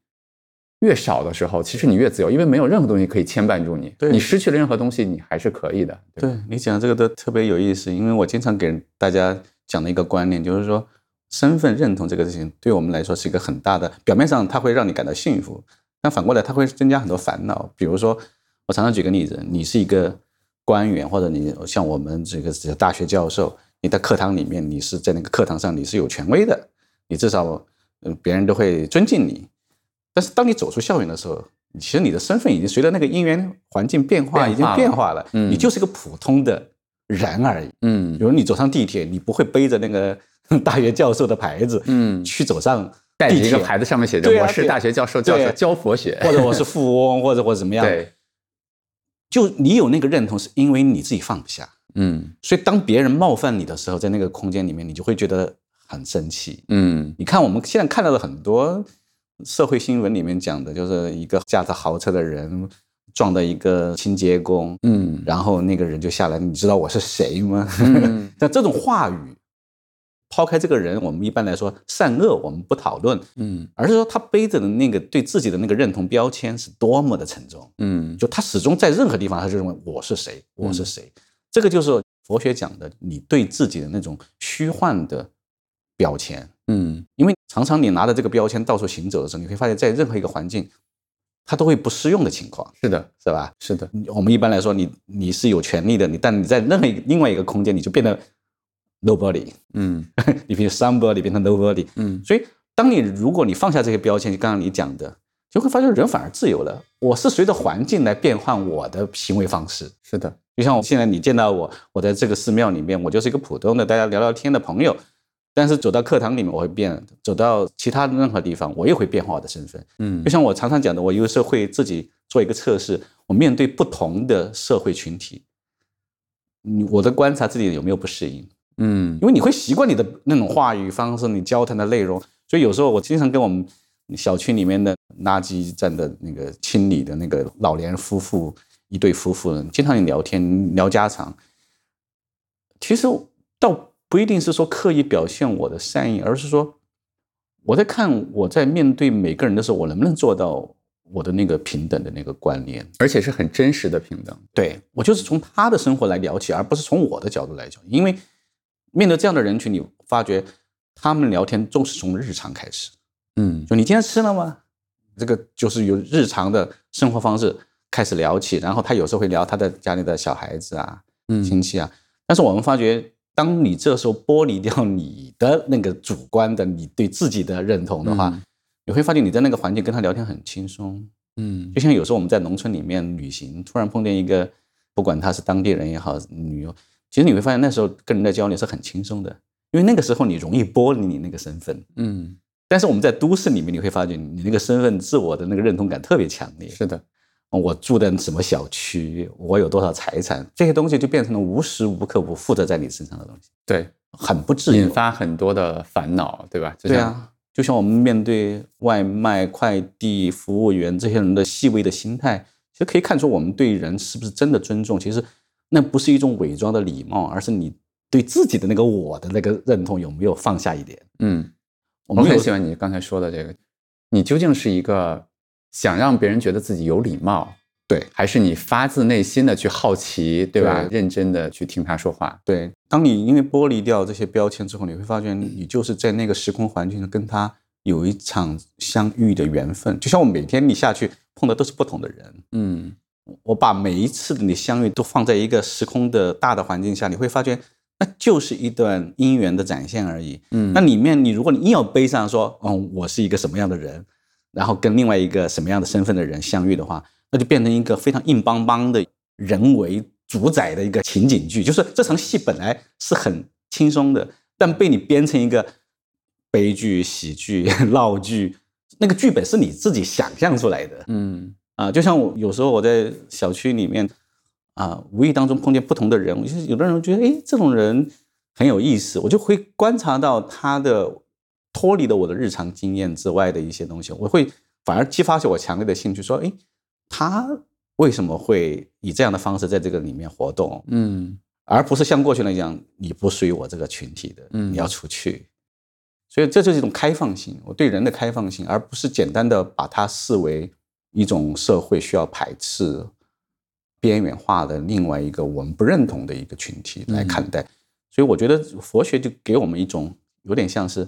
越少的时候，其实你越自由，因为没有任何东西可以牵绊住你。对你失去了任何东西，你还是可以的。对对你讲的这个都特别有意思，因为我经常给大家讲的一个观念就是说，身份认同这个事情对我们来说是一个很大的，表面上它会让你感到幸福，但反过来它会增加很多烦恼。比如说，我常常举个例子，你是一个官员，或者你像我们这个这个大学教授，你在课堂里面，你是在那个课堂上你是有权威的，你至少嗯别人都会尊敬你。但是当你走出校园的时候，其实你的身份已经随着那个因缘环境变化已经变化了变化了，嗯你就是一个普通的人而已。嗯比如你走上地铁，你不会背着那个 [LAUGHS] 大学教授的牌子，嗯。去走上带着一个牌子，上面写着“我是大学教授，教对授教佛学”，或者我是富翁，[LAUGHS] 或者或者怎么样，对，就你有那个认同，是因为你自己放不下。嗯。所以当别人冒犯你的时候，在那个空间里面，你就会觉得很生气。嗯。你看我们现在看到的很多社会新闻里面讲的，就是一个驾着豪车的人撞到一个清洁工，嗯。然后那个人就下来，你知道我是谁吗？嗯。[LAUGHS] 但这种话语，抛开这个人，我们一般来说善恶我们不讨论，嗯而是说他背着的那个对自己的那个认同标签是多么的沉重。嗯就他始终在任何地方，他就认为我是谁，我是谁。这个就是佛学讲的，你对自己的那种虚幻的标签。嗯因为常常你拿着这个标签到处行走的时候，你会发现在任何一个环境，它都会不适用的情况，是的，是吧？是的，我们一般来说，你你是有权利的，你但你在任何一个另外一个空间，你就变得 nobody，嗯 [LAUGHS] 你变成 somebody 变成 nobody。嗯所以，当你如果你放下这些标签，就刚刚你讲的，就会发现人反而自由了。我是随着环境来变换我的行为方式。是的，就像我现在你见到我，我在这个寺庙里面，我就是一个普通的大家聊聊天的朋友。但是走到课堂里面，我会变；走到其他的任何地方，我也会变化我的身份。嗯就像我常常讲的，我有时候会自己做一个测试，我面对不同的社会群体，你我的观察自己有没有不适应，嗯因为你会习惯你的那种话语方式，你交谈的内容，所以有时候我经常跟我们小区里面的垃圾站的那个清理的那个老年夫妇一对夫妇，经常聊天聊家常。其实倒不一定是说刻意表现我的善意，而是说我在看我在面对每个人的时候，我能不能做到我的那个平等的那个观念。而且是很真实的平等。对我就是从他的生活来聊起，而不是从我的角度来讲。因为面对这样的人群，你发觉他们聊天总是从日常开始，嗯就你今天吃了吗？这个就是由日常的生活方式开始聊起，然后他有时候会聊他的家里的小孩子啊、嗯亲戚啊。但是我们发觉，当你这时候剥离掉你的那个主观的你对自己的认同的话，嗯你会发现你在那个环境跟他聊天很轻松。嗯就像有时候我们在农村里面旅行，突然碰见一个，不管他是当地人也好，旅游，其实你会发现那时候跟人的交流是很轻松的，因为那个时候你容易剥离你那个身份。嗯，但是我们在都市里面，你会发觉你那个身份自我的那个认同感特别强烈。是的，我住在什么小区，我有多少财产，这些东西就变成了无时无刻不附着在你身上的东西，对，很不自由。引发很多的烦恼，对吧？就像，对啊，就像我们面对外卖、快递服务员这些人的细微的心态，其实可以看出我们对人是不是真的尊重。其实那不是一种伪装的礼貌，而是你对自己的那个我的那个认同有没有放下一点。嗯，我很喜欢你刚才说的这个，你究竟是一个想让别人觉得自己有礼貌，对还是你发自内心的去好奇，对吧？对认真的去听他说话，对，当你因为剥离掉这些标签之后，你会发现你就是在那个时空环境中跟他有一场相遇的缘分。就像我每天你下去碰的都是不同的人，嗯我把每一次的你相遇都放在一个时空的大的环境下，你会发觉那就是一段姻缘的展现而已。嗯那里面你如果你硬要背上说，嗯，我是一个什么样的人，然后跟另外一个什么样的身份的人相遇的话，那就变成一个非常硬邦邦的人为主宰的一个情景剧。就是这场戏本来是很轻松的，但被你编成一个悲剧、喜剧、[LAUGHS] 闹剧，那个剧本是你自己想象出来的。嗯啊，就像我有时候我在小区里面啊，无意当中碰见不同的人，我就是有的人觉得，哎，这种人很有意思，我就会观察到他的脱离了我的日常经验之外的一些东西，我会反而激发起我强烈的兴趣，说，哎，他为什么会以这样的方式在这个里面活动，嗯而不是像过去那样，你不属于我这个群体的，嗯你要出去。所以这就是一种开放性，我对人的开放性，而不是简单的把它视为一种社会需要排斥、边缘化的另外一个我们不认同的一个群体来看待。所以我觉得佛学就给我们一种有点像是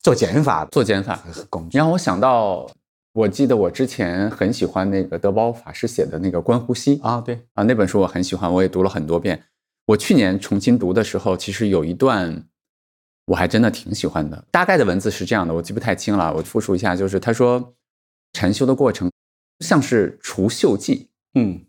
做减法做减法，工具。让我想到，我记得我之前很喜欢那个德包法师写的那个《观呼吸》啊，对，啊，那本书我很喜欢，我也读了很多遍。我去年重新读的时候，其实有一段我还真的挺喜欢的。大概的文字是这样的，我记不太清了，我复述一下，就是他说，禅修的过程像是除锈剂，嗯，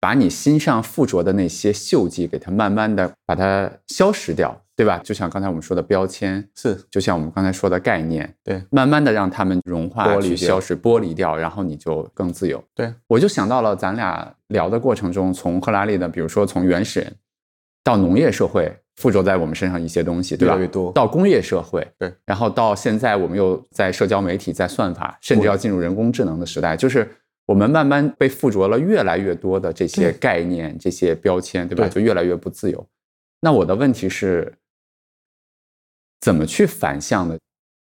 把你心上附着的那些锈迹给它慢慢的把它消失掉，对吧？就像刚才我们说的标签，是。就像我们刚才说的概念，对，慢慢的让它们融化、消失、剥离掉，然后你就更自由。对，我就想到了咱俩聊的过程中，从赫拉利的，比如说从原始人到农业社会附着在我们身上一些东西，对吧？越来越多。到工业社会，对，然后到现在我们又在社交媒体、在算法，甚至要进入人工智能的时代，就是我们慢慢被附着了越来越多的这些概念、这些标签，对吧？对就越来越不自由。那我的问题是，怎么去反向的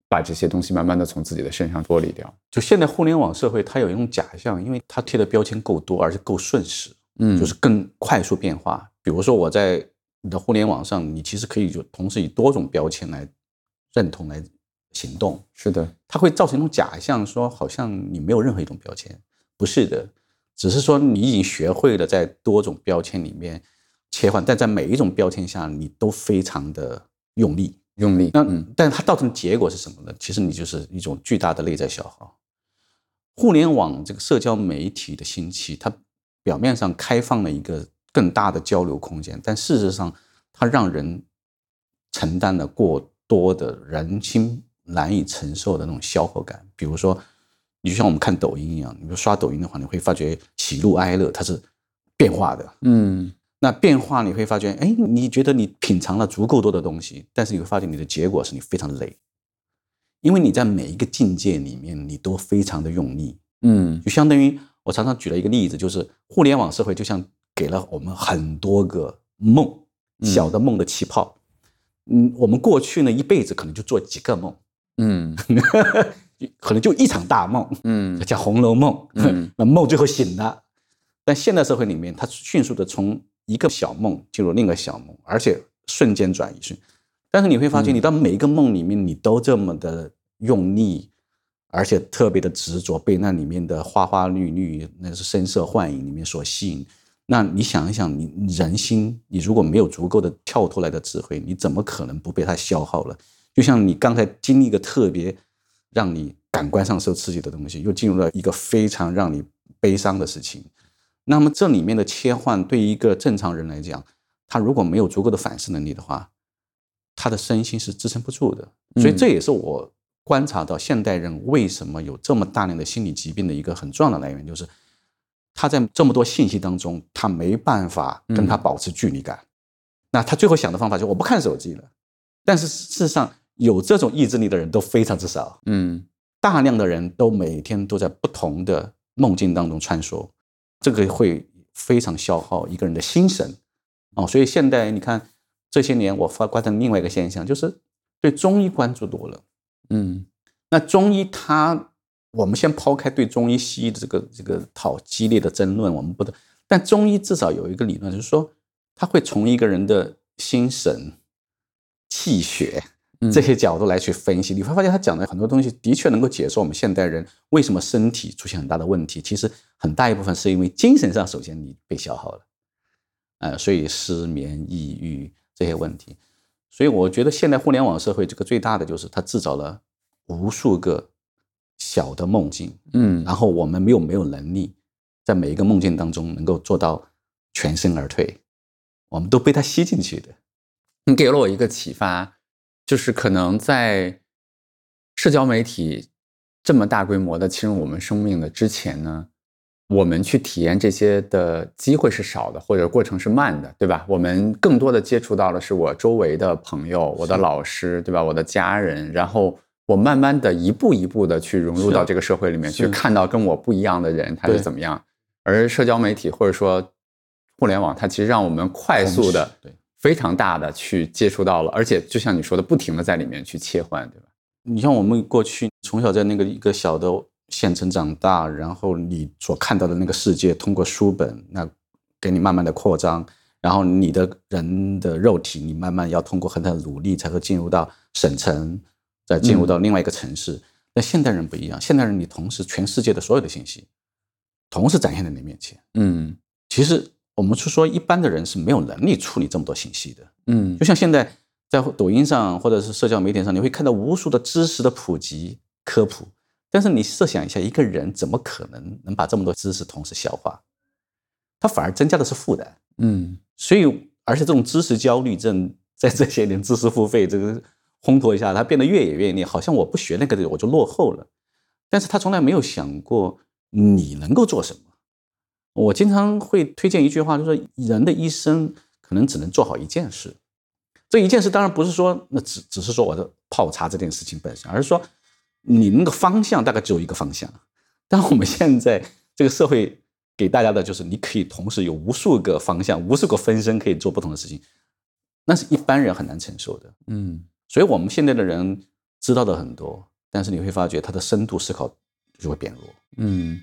把这些东西慢慢的从自己的身上剥离掉？就现在互联网社会，它有一种假象，因为它贴的标签够多，而且够瞬时，嗯就是更快速变化。比如说我在你的互联网上，你其实可以就同时以多种标签来认同来行动，是的，它会造成一种假象，说好像你没有任何一种标签，不是的，只是说你已经学会了在多种标签里面切换，但在每一种标签下，你都非常的用力。用力。那嗯但是它造成的结果是什么呢？其实你就是一种巨大的内在消耗。互联网这个社交媒体的兴起，它表面上开放了一个更大的交流空间，但事实上它让人承担了过多的人心难以承受的那种消耗感。比如说，你就像我们看抖音一样，你说刷抖音的话，你会发觉喜怒哀乐它是变化的。嗯那变化你会发觉，哎，你觉得你品尝了足够多的东西，但是你会发现你的结果是你非常的累，因为你在每一个境界里面你都非常的用力，嗯就相当于我常常举了一个例子，就是互联网社会就像给了我们很多个梦，小的梦的气泡。嗯，我们过去呢一辈子可能就做几个梦，嗯 [LAUGHS] 可能就一场大梦，嗯叫《红楼梦》嗯 [LAUGHS] 那梦最后醒了。但现代社会里面，它迅速的从一个小梦进入另一个小梦，而且瞬间转移是。但是你会发现，你到每一个梦里面，你都这么的用力，而且特别的执着，被那里面的花花绿绿，那是声色幻影里面所吸引。那你想一想，你人心，你如果没有足够的跳脱来的智慧，你怎么可能不被它消耗了？就像你刚才经历一个特别让你感官上受刺激的东西，又进入了一个非常让你悲伤的事情。那么这里面的切换，对于一个正常人来讲，他如果没有足够的反思能力的话，他的身心是支撑不住的。所以这也是我观察到现代人为什么有这么大量的心理疾病的一个很重要的来源，就是他在这么多信息当中，他没办法跟他保持距离感。那他最后想的方法就是我不看手机了。但是事实上，有这种意志力的人都非常之少。嗯大量的人都每天都在不同的梦境当中穿梭，这个会非常消耗一个人的心神哦。所以现在你看这些年，我发观察另外一个现象，就是对中医关注多了。嗯那中医它，我们先抛开对中医西医的这个这个讨激烈的争论，我们不得，但中医至少有一个理论，就是说它会从一个人的心神、气血嗯这些角度来去分析，你会发现他讲的很多东西的确能够解释我们现代人为什么身体出现很大的问题。其实很大一部分是因为精神上首先你被消耗了，呃，所以失眠、抑郁这些问题。所以我觉得现代互联网社会这个最大的就是它制造了无数个小的梦境，嗯然后我们没有没有能力在每一个梦境当中能够做到全身而退，我们都被它吸进去的。你给了我一个启发，就是可能在社交媒体这么大规模的侵入我们生命的之前呢，我们去体验这些的机会是少的，或者过程是慢的，对吧？我们更多的接触到的是我周围的朋友、我的老师，对吧？我的家人，然后我慢慢的一步一步的去融入到这个社会里面，去看到跟我不一样的人他是怎么样。而社交媒体或者说互联网，它其实让我们快速的对非常大的去接触到了，而且就像你说的，不停的在里面去切换，对吧？你像我们过去从小在那个一个小的县城长大，然后你所看到的那个世界，通过书本那给你慢慢的扩张，然后你的人的肉体，你慢慢要通过很大的努力才会进入到省城，再进入到另外一个城市。但现代人不一样，现代人你同时全世界的所有的信息，同时展现在你面前。嗯其实我们是说，一般的人是没有能力处理这么多信息的。嗯就像现在在抖音上或者是社交媒体上，你会看到无数的知识的普及科普，但是你设想一下，一个人怎么可能能把这么多知识同时消化？他反而增加的是负担。嗯所以，而且这种知识焦虑症在这些年知识付费这个烘托一下，他变得越演越烈，好像我不学那个我就落后了。但是他从来没有想过你能够做什么。我经常会推荐一句话，就是说人的一生可能只能做好一件事。这一件事当然不是说那只只是说我的泡茶这件事情本身，而是说你那个方向大概只有一个方向。但我们现在这个社会给大家的就是你可以同时有无数个方向、无数个分身可以做不同的事情，那是一般人很难承受的。嗯所以我们现在的人知道的很多，但是你会发觉他的深度思考就会变弱。嗯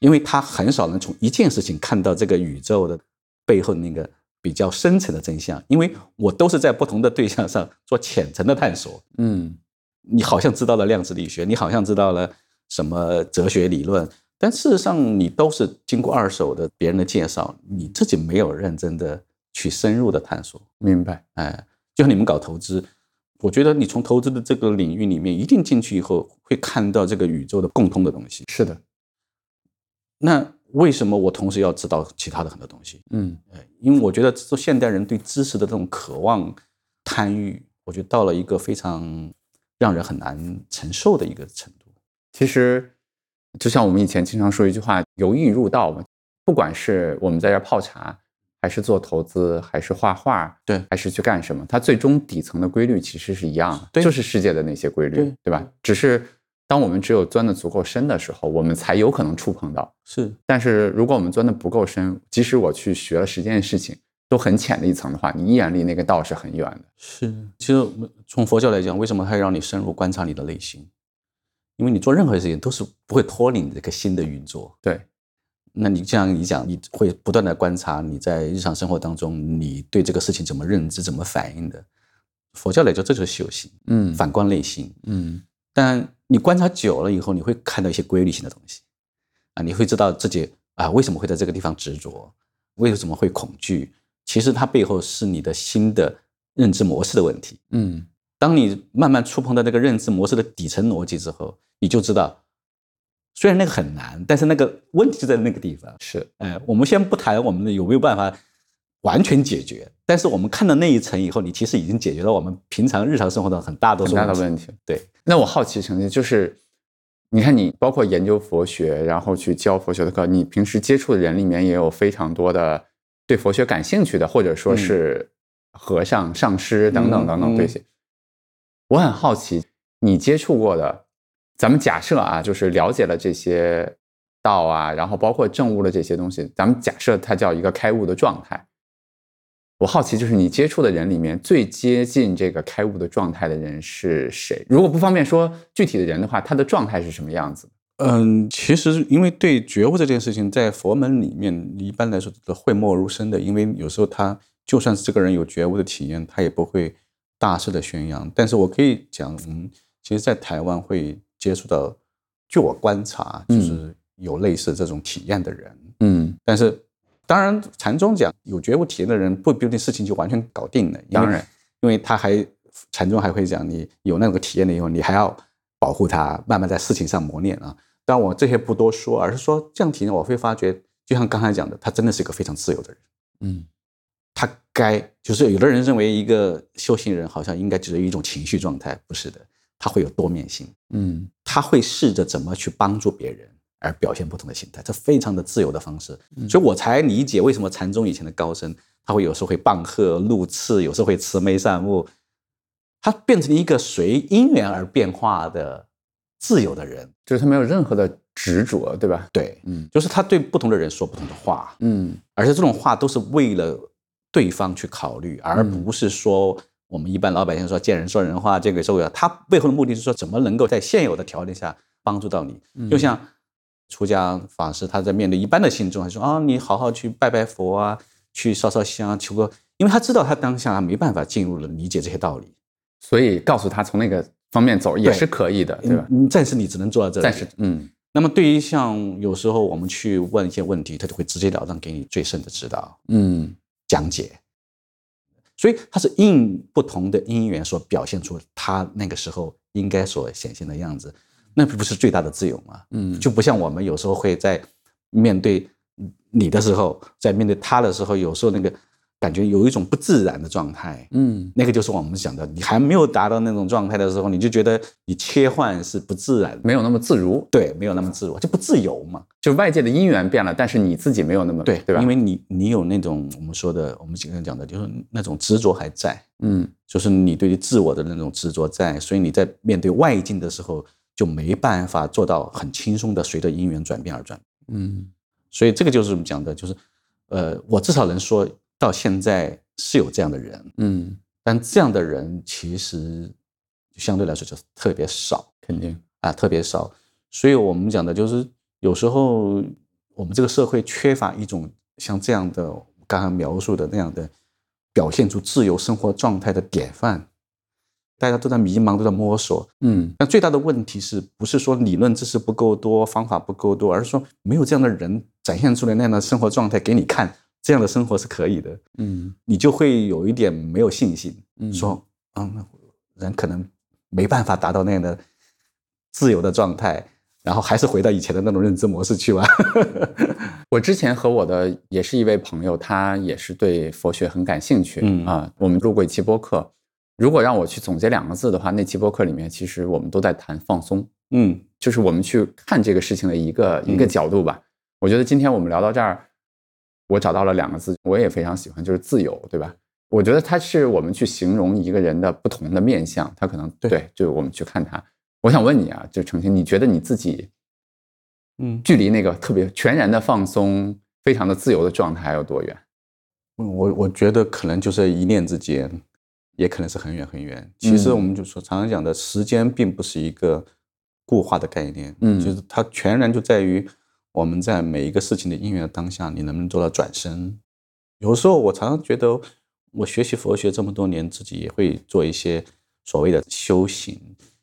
因为他很少能从一件事情看到这个宇宙的背后那个比较深层的真相。因为我都是在不同的对象上做浅层的探索。嗯你好像知道了量子力学，你好像知道了什么哲学理论，但事实上你都是经过二手的别人的介绍，你自己没有认真的去深入的探索。明白。哎，就像你们搞投资，我觉得你从投资的这个领域里面一定进去以后，会看到这个宇宙的共通的东西。是的。那为什么我同时要知道其他的很多东西？嗯呃，因为我觉得做现代人对知识的这种渴望、贪欲，我觉得到了一个非常让人很难承受的一个程度。其实，就像我们以前经常说一句话，“由易入道”嘛。不管是我们在这儿泡茶，还是做投资，还是画画，对还是去干什么，它最终底层的规律其实是一样的，对就是世界的那些规律，对对吧？只是当我们只有钻得足够深的时候，我们才有可能触碰到。是，但是如果我们钻得不够深，即使我去学了十件事情，都很浅的一层的话，你依然离那个道是很远的。是。其实从佛教来讲，为什么它要让你深入观察你的内心？因为你做任何事情都是不会脱离你这个心的运作。对，那你这样你讲，你会不断的观察你在日常生活当中，你对这个事情怎么认知、怎么反应的。佛教来讲，这就是修行，嗯反观内心。嗯但你观察久了以后，你会看到一些规律性的东西啊，你会知道自己啊为什么会在这个地方执着，为什么会恐惧。其实它背后是你的新的认知模式的问题。嗯当你慢慢触碰到那个认知模式的底层逻辑之后，你就知道，虽然那个很难，但是那个问题就在那个地方。是，哎，我们先不谈我们有没有办法完全解决，但是我们看到那一层以后，你其实已经解决了我们平常日常生活的很大多很。大的问题。对，那我好奇成绩就是，你看你包括研究佛学，然后去教佛学的课，你平时接触的人里面也有非常多的对佛学感兴趣的，或者说是和尚、上师等等等等嗯这些。我很好奇，你接触过的，咱们假设啊，就是了解了这些道啊，然后包括证悟的这些东西，咱们假设它叫一个开悟的状态。我好奇，就是你接触的人里面最接近这个开悟的状态的人是谁？如果不方便说具体的人的话，他的状态是什么样子？嗯，其实因为对觉悟这件事情，在佛门里面一般来说都讳莫如深的，因为有时候他就算是这个人有觉悟的体验，他也不会大肆的宣扬。但是我可以讲，嗯，其实，在台湾会接触到，据我观察，就是有类似这种体验的人。嗯，但是，当然，禅宗讲有觉悟体验的人，不一定事情就完全搞定了。当然，因为他还禅宗还会讲，你有那个体验了以后，你还要保护他，慢慢在事情上磨练啊。但我这些不多说，而是说这样体验，我会发觉，就像刚才讲的，他真的是一个非常自由的人。嗯他该就是有的人认为一个修行人好像应该只是一种情绪状态，不是的，他会有多面性，嗯他会试着怎么去帮助别人。而表现不同的形态，这非常的自由的方式，所以我才理解为什么禅宗以前的高僧，他会有时候会棒喝、露刺，有时候会慈眉善目，他变成一个随因缘而变化的自由的人。就是他没有任何的执着，对吧？对，嗯就是他对不同的人说不同的话，嗯而且这种话都是为了对方去考虑，而不是说我们一般老百姓说见人说人话，见鬼说鬼话。他背后的目的是说，怎么能够在现有的条件下帮助到你。就像出家法师，他在面对一般的信众，他说啊，你好好去拜拜佛啊，去烧烧香，求个，因为他知道他当下没办法进入了理解这些道理，所以告诉他从那个方面走也是可以的，对吧？嗯，暂时你只能做到这里。暂时，嗯那么对于像有时候我们去问一些问题，他就会直截了当给你最深的指导。嗯讲解，所以他是应不同的因缘所表现出他那个时候应该所显现的样子，那不是最大的自由吗？嗯，就不像我们有时候会在面对你的时候，在面对他的时候，有时候那个感觉有一种不自然的状态。嗯那个就是我们讲的，你还没有达到那种状态的时候，你就觉得你切换是不自然，没有那么自如，对，没有那么自如，就不自由嘛。就外界的因缘变了，但是你自己没有那么对，对吧？因为你你有那种我们说的，我们经常讲的，就是那种执着还在，嗯就是你对于自我的那种执着在，所以你在面对外境的时候就没办法做到很轻松的随着因缘转变而转。嗯所以这个就是我们讲的，就是呃，我至少能说到现在是有这样的人，嗯，但这样的人其实相对来说就特别少肯定，啊，特别少。所以我们讲的就是有时候我们这个社会缺乏一种像这样的刚刚描述的那样的表现出自由生活状态的典范。大家都在迷茫，都在摸索，嗯。但最大的问题是不是说理论知识不够多，方法不够多，而是说没有这样的人展现出来那样的生活状态给你看，这样的生活是可以的，嗯。你就会有一点没有信心，嗯，说，嗯，人可能没办法达到那样的自由的状态，然后还是回到以前的那种认知模式去吧。[LAUGHS] 我之前和我的也是一位朋友，他也是对佛学很感兴趣，嗯。啊，我们录过一期播客。如果让我去总结两个字的话，那期播客里面其实我们都在谈放松，嗯就是我们去看这个事情的一个一个嗯角度吧。我觉得今天我们聊到这儿，我找到了两个字，我也非常喜欢，就是自由，对吧？我觉得它是我们去形容一个人的不同的面相，他可能对对，就是我们去看他。我想问你啊，就程鑫，你觉得你自己嗯，距离那个特别全然的放松、非常的自由的状态还有多远？我我觉得可能就是一念之间，也可能是很远很远。其实嗯我们就说常常讲的时间并不是一个固化的概念，嗯就是它全然就在于我们在每一个事情的因缘的当下，你能不能做到转身。有时候我常常觉得，我学习佛学这么多年，自己也会做一些所谓的修行。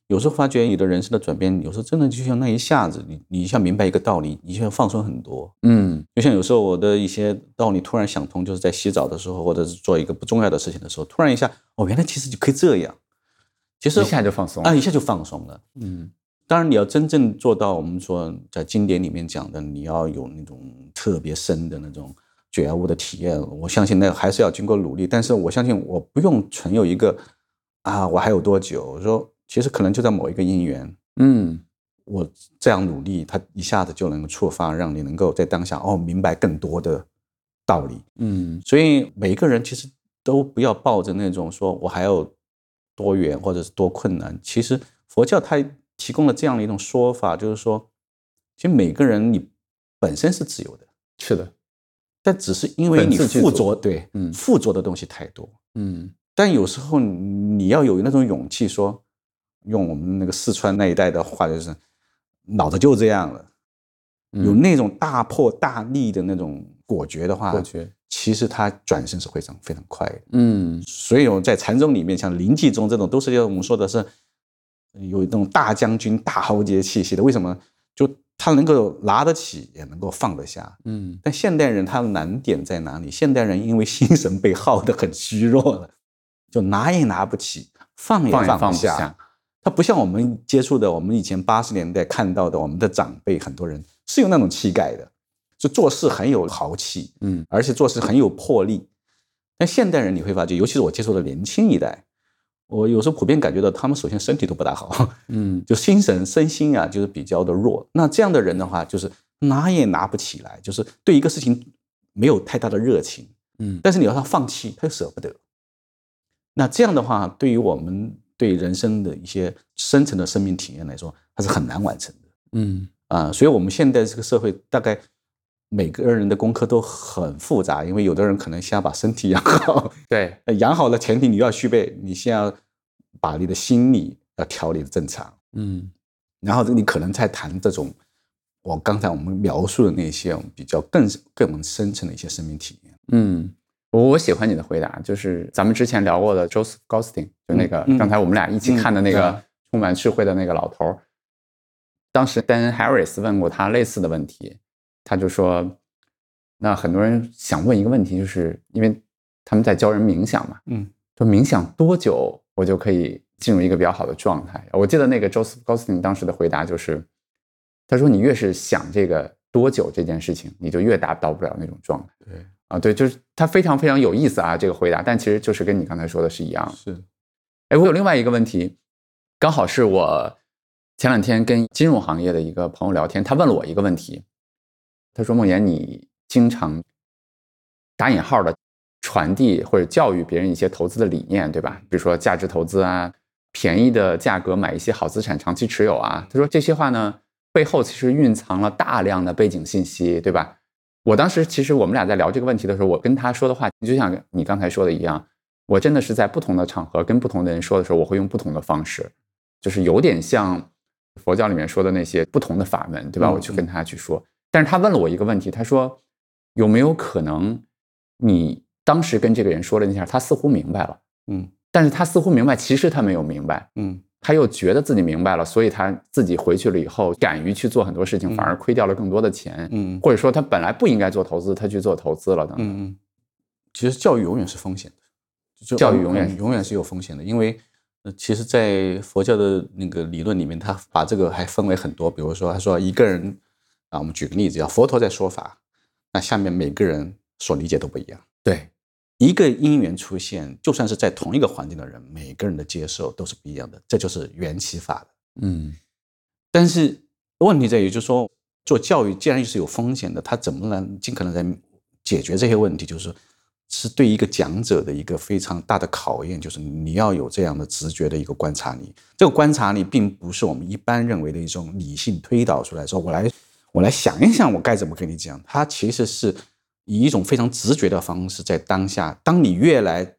有时候发觉你的人生的转变，有时候真的就像那一下子，你你一下明白一个道理，你就像放松很多。嗯就像有时候我的一些道理突然想通，就是在洗澡的时候，或者是做一个不重要的事情的时候，突然一下，哦，原来其实就可以这样，其实一下就放松了啊，一下就放松了。嗯当然，你要真正做到我们说在经典里面讲的，你要有那种特别深的那种觉悟的体验，我相信那还是要经过努力。但是我相信我不用存有一个啊，我还有多久？我说其实可能就在某一个因缘，嗯我这样努力，它一下子就能够触发，让你能够在当下哦明白更多的道理。嗯所以每一个人其实都不要抱着那种说我还有多远或者是多困难。其实佛教它提供了这样的一种说法，就是说，其实每个人你本身是自由的，是的，但只是因为你附着，对，嗯附着的东西太多。嗯但有时候你要有那种勇气说，用我们那个四川那一带的话，就是脑子就这样了。有嗯那种大破大立的那种果决的话，其实他转身是非常非常快的。嗯所以我在禅宗里面，像临济宗这种，都是要我们说的是有那种大将军、大豪杰气息的。为什么？就他能够拿得起，也能够放得下。嗯但现代人他的难点在哪里？现代人因为心神被耗得很虚弱了，就拿也拿不起，放也放也放不下。他不像我们接触的，我们以前八十年代看到的，我们的长辈很多人是有那种气概的，就做事很有豪气，嗯而且做事很有魄力。但现代人你会发觉，尤其是我接触的年轻一代，我有时候普遍感觉到他们首先身体都不大好，嗯 [LAUGHS] 就心神身心啊，就是比较的弱。那这样的人的话，就是拿也拿不起来，就是对一个事情没有太大的热情，嗯但是你要他放弃，他又舍不得。那这样的话，对于我们对人生的一些深层的生命体验来说，它是很难完成的嗯啊。所以，我们现在这个社会，大概每个人的功课都很复杂，因为有的人可能先要把身体养好，对，呃 [LAUGHS] 养好了前提你要具备，你先要把你的心理要调理的正常，嗯然后你可能才谈这种我刚才我们描述的那些比较更更深层的一些生命体验。嗯，我我喜欢你的回答，就是咱们之前聊过的 Joseph Goldstein，就那个刚才我们俩一起看的那个嗯充满智慧的那个老头儿。当时 Dan Harris 问过他类似的问题，他就说，那很多人想问一个问题，就是因为他们在教人冥想嘛，嗯，说冥想多久我就可以进入一个比较好的状态？我记得那个 Joseph Goldstein 当时的回答就是，他说你越是想这个多久这件事情，你就越达到不了那种状态。对，啊，对，就是他非常非常有意思啊，这个回答，但其实就是跟你刚才说的是一样。是，哎，我有另外一个问题，刚好是我前两天跟金融行业的一个朋友聊天，他问了我一个问题，他说：“梦妍，你经常打引号的传递或者教育别人一些投资的理念，对吧？比如说价值投资啊，便宜的价格买一些好资产长期持有啊。”他说这些话呢，背后其实蕴藏了大量的背景信息，对吧？我当时其实我们俩在聊这个问题的时候，我跟他说的话就像你刚才说的一样，我真的是在不同的场合跟不同的人说的时候，我会用不同的方式，就是有点像佛教里面说的那些不同的法门，对吧？我去跟他去说。但是他问了我一个问题，他说有没有可能你当时跟这个人说了那下，他似乎明白了，嗯但是他似乎明白，其实他没有明白，嗯他又觉得自己明白了，所以他自己回去了以后，敢于去做很多事情，嗯反而亏掉了更多的钱，嗯或者说他本来不应该做投资，他去做投资了等等。嗯嗯，其实教育永远是风险的，就教育永远嗯永远是有风险的，因为呃，其实，在佛教的那个理论里面，他把这个还分为很多，比如说，他说一个人啊，我们举个例子，叫佛陀在说法，那下面每个人所理解都不一样。对，一个因缘出现，就算是在同一个环境的人，每个人的接受都是不一样的，这就是缘起法的。嗯但是问题在于，就是说做教育既然是有风险的，他怎么能尽可能在解决这些问题？就是说是对一个讲者的一个非常大的考验，就是你要有这样的直觉的一个观察力。这个观察力并不是我们一般认为的一种理性推导出来，说我来我来想一想我该怎么跟你讲。它其实是以一种非常直觉的方式，在当下，当你越来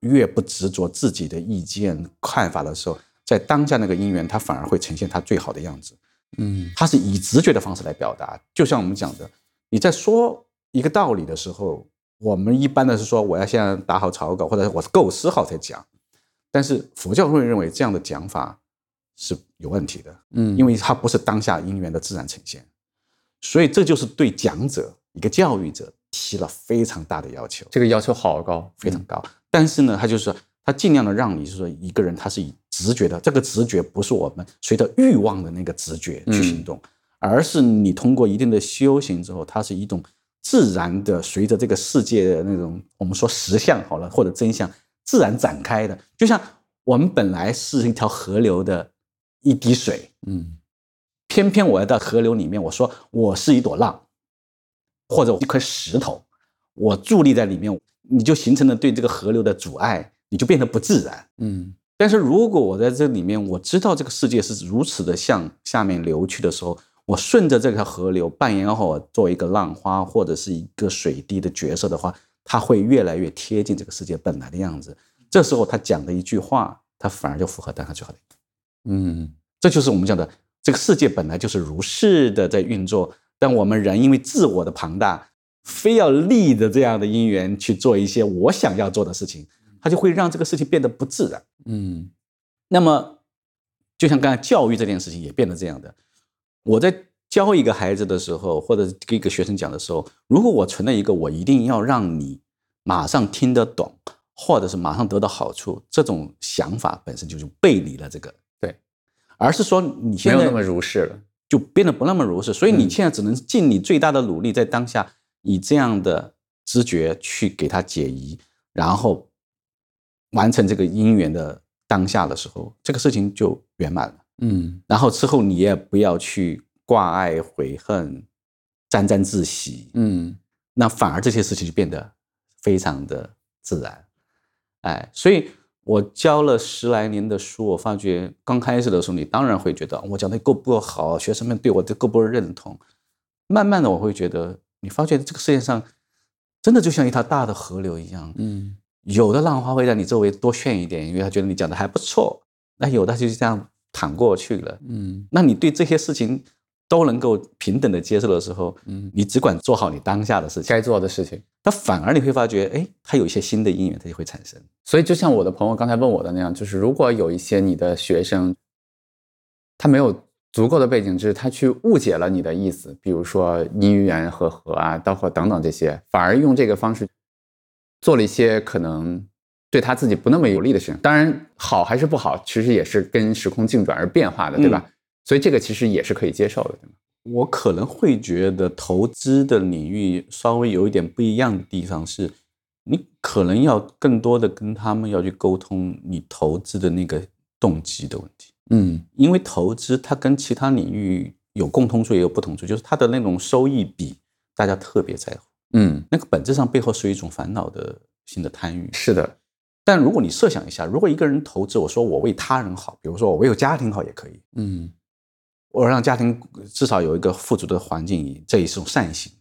越不执着自己的意见看法的时候，在当下那个因缘，它反而会呈现它最好的样子。嗯它是以直觉的方式来表达，就像我们讲的，你在说一个道理的时候，我们一般的是说我要先打好草稿，或者我构思好才讲。但是佛教会认为这样的讲法是有问题的，嗯，因为它不是当下因缘的自然呈现，所以这就是对讲者一个教育者提了非常大的要求。这个要求好高，非常高。但是呢，他就是说他尽量的让你是说一个人他是以直觉的，这个直觉不是我们随着欲望的那个直觉去行动，而是你通过一定的修行之后，它是一种自然的随着这个世界的那种我们说实相好了或者真相自然展开的，就像我们本来是一条河流的一滴水，嗯偏偏我要到河流里面，我说我是一朵浪，或者一块石头，我伫立在里面，你就形成了对这个河流的阻碍，你就变得不自然。嗯但是如果我在这里面，我知道这个世界是如此的向下面流去的时候，我顺着这条河流扮演好我作为一个浪花或者是一个水滴的角色的话，它会越来越贴近这个世界本来的样子。这时候他讲的一句话，它反而就符合当下最好的。嗯这就是我们讲的，这个世界本来就是如是的在运作，但我们人因为自我的庞大，非要立着这样的因缘去做一些我想要做的事情，它就会让这个事情变得不自然。嗯那么，就像刚才教育这件事情也变得这样的，我在教一个孩子的时候，或者给一个学生讲的时候，如果我存了一个我一定要让你马上听得懂，或者是马上得到好处，这种想法本身就是背离了这个，对，而是说你现在没有那么如是了。就变得不那么如是，所以你嗯现在只能尽你最大的努力，在当下以这样的知觉去给他解疑，然后完成这个因缘的当下的时候，这个事情就圆满了。嗯然后之后你也不要去挂碍悔恨、沾沾自喜，嗯那反而这些事情就变得非常的自然。哎，所以我教了十来年的书，我发觉刚开始的时候，你当然会觉得我讲的够不够好，学生们对我的够不够认同。慢慢的，我会觉得，你发觉这个世界上真的就像一条大的河流一样，嗯有的浪花会在你周围多炫一点，因为他觉得你讲的还不错；那有的就是这样淌过去了。嗯那你对这些事情都能够平等的接受的时候，嗯，你只管做好你当下的事情，该做的事情。那反而你会发觉，哎，它有一些新的因缘，它就会产生。所以就像我的朋友刚才问我的那样，就是如果有一些你的学生，他没有足够的背景知识，他去误解了你的意思，比如说因缘和合啊、包括等等这些，反而用这个方式做了一些可能对他自己不那么有利的事情。当然，好还是不好，其实也是跟时空运转而变化的，对吧？所以这个其实也是可以接受的，对吗？我可能会觉得投资的领域稍微有一点不一样的地方是，你可能要更多的跟他们要去沟通你投资的那个动机的问题。嗯因为投资它跟其他领域有共通处也有不同处，就是它的那种收益比大家特别在乎，嗯，那个本质上背后是一种烦恼的性的贪欲。是的，但如果你设想一下，如果一个人投资，我说我为他人好，比如说我为有家庭好也可以，嗯我让家庭至少有一个富足的环境，这也是种善行。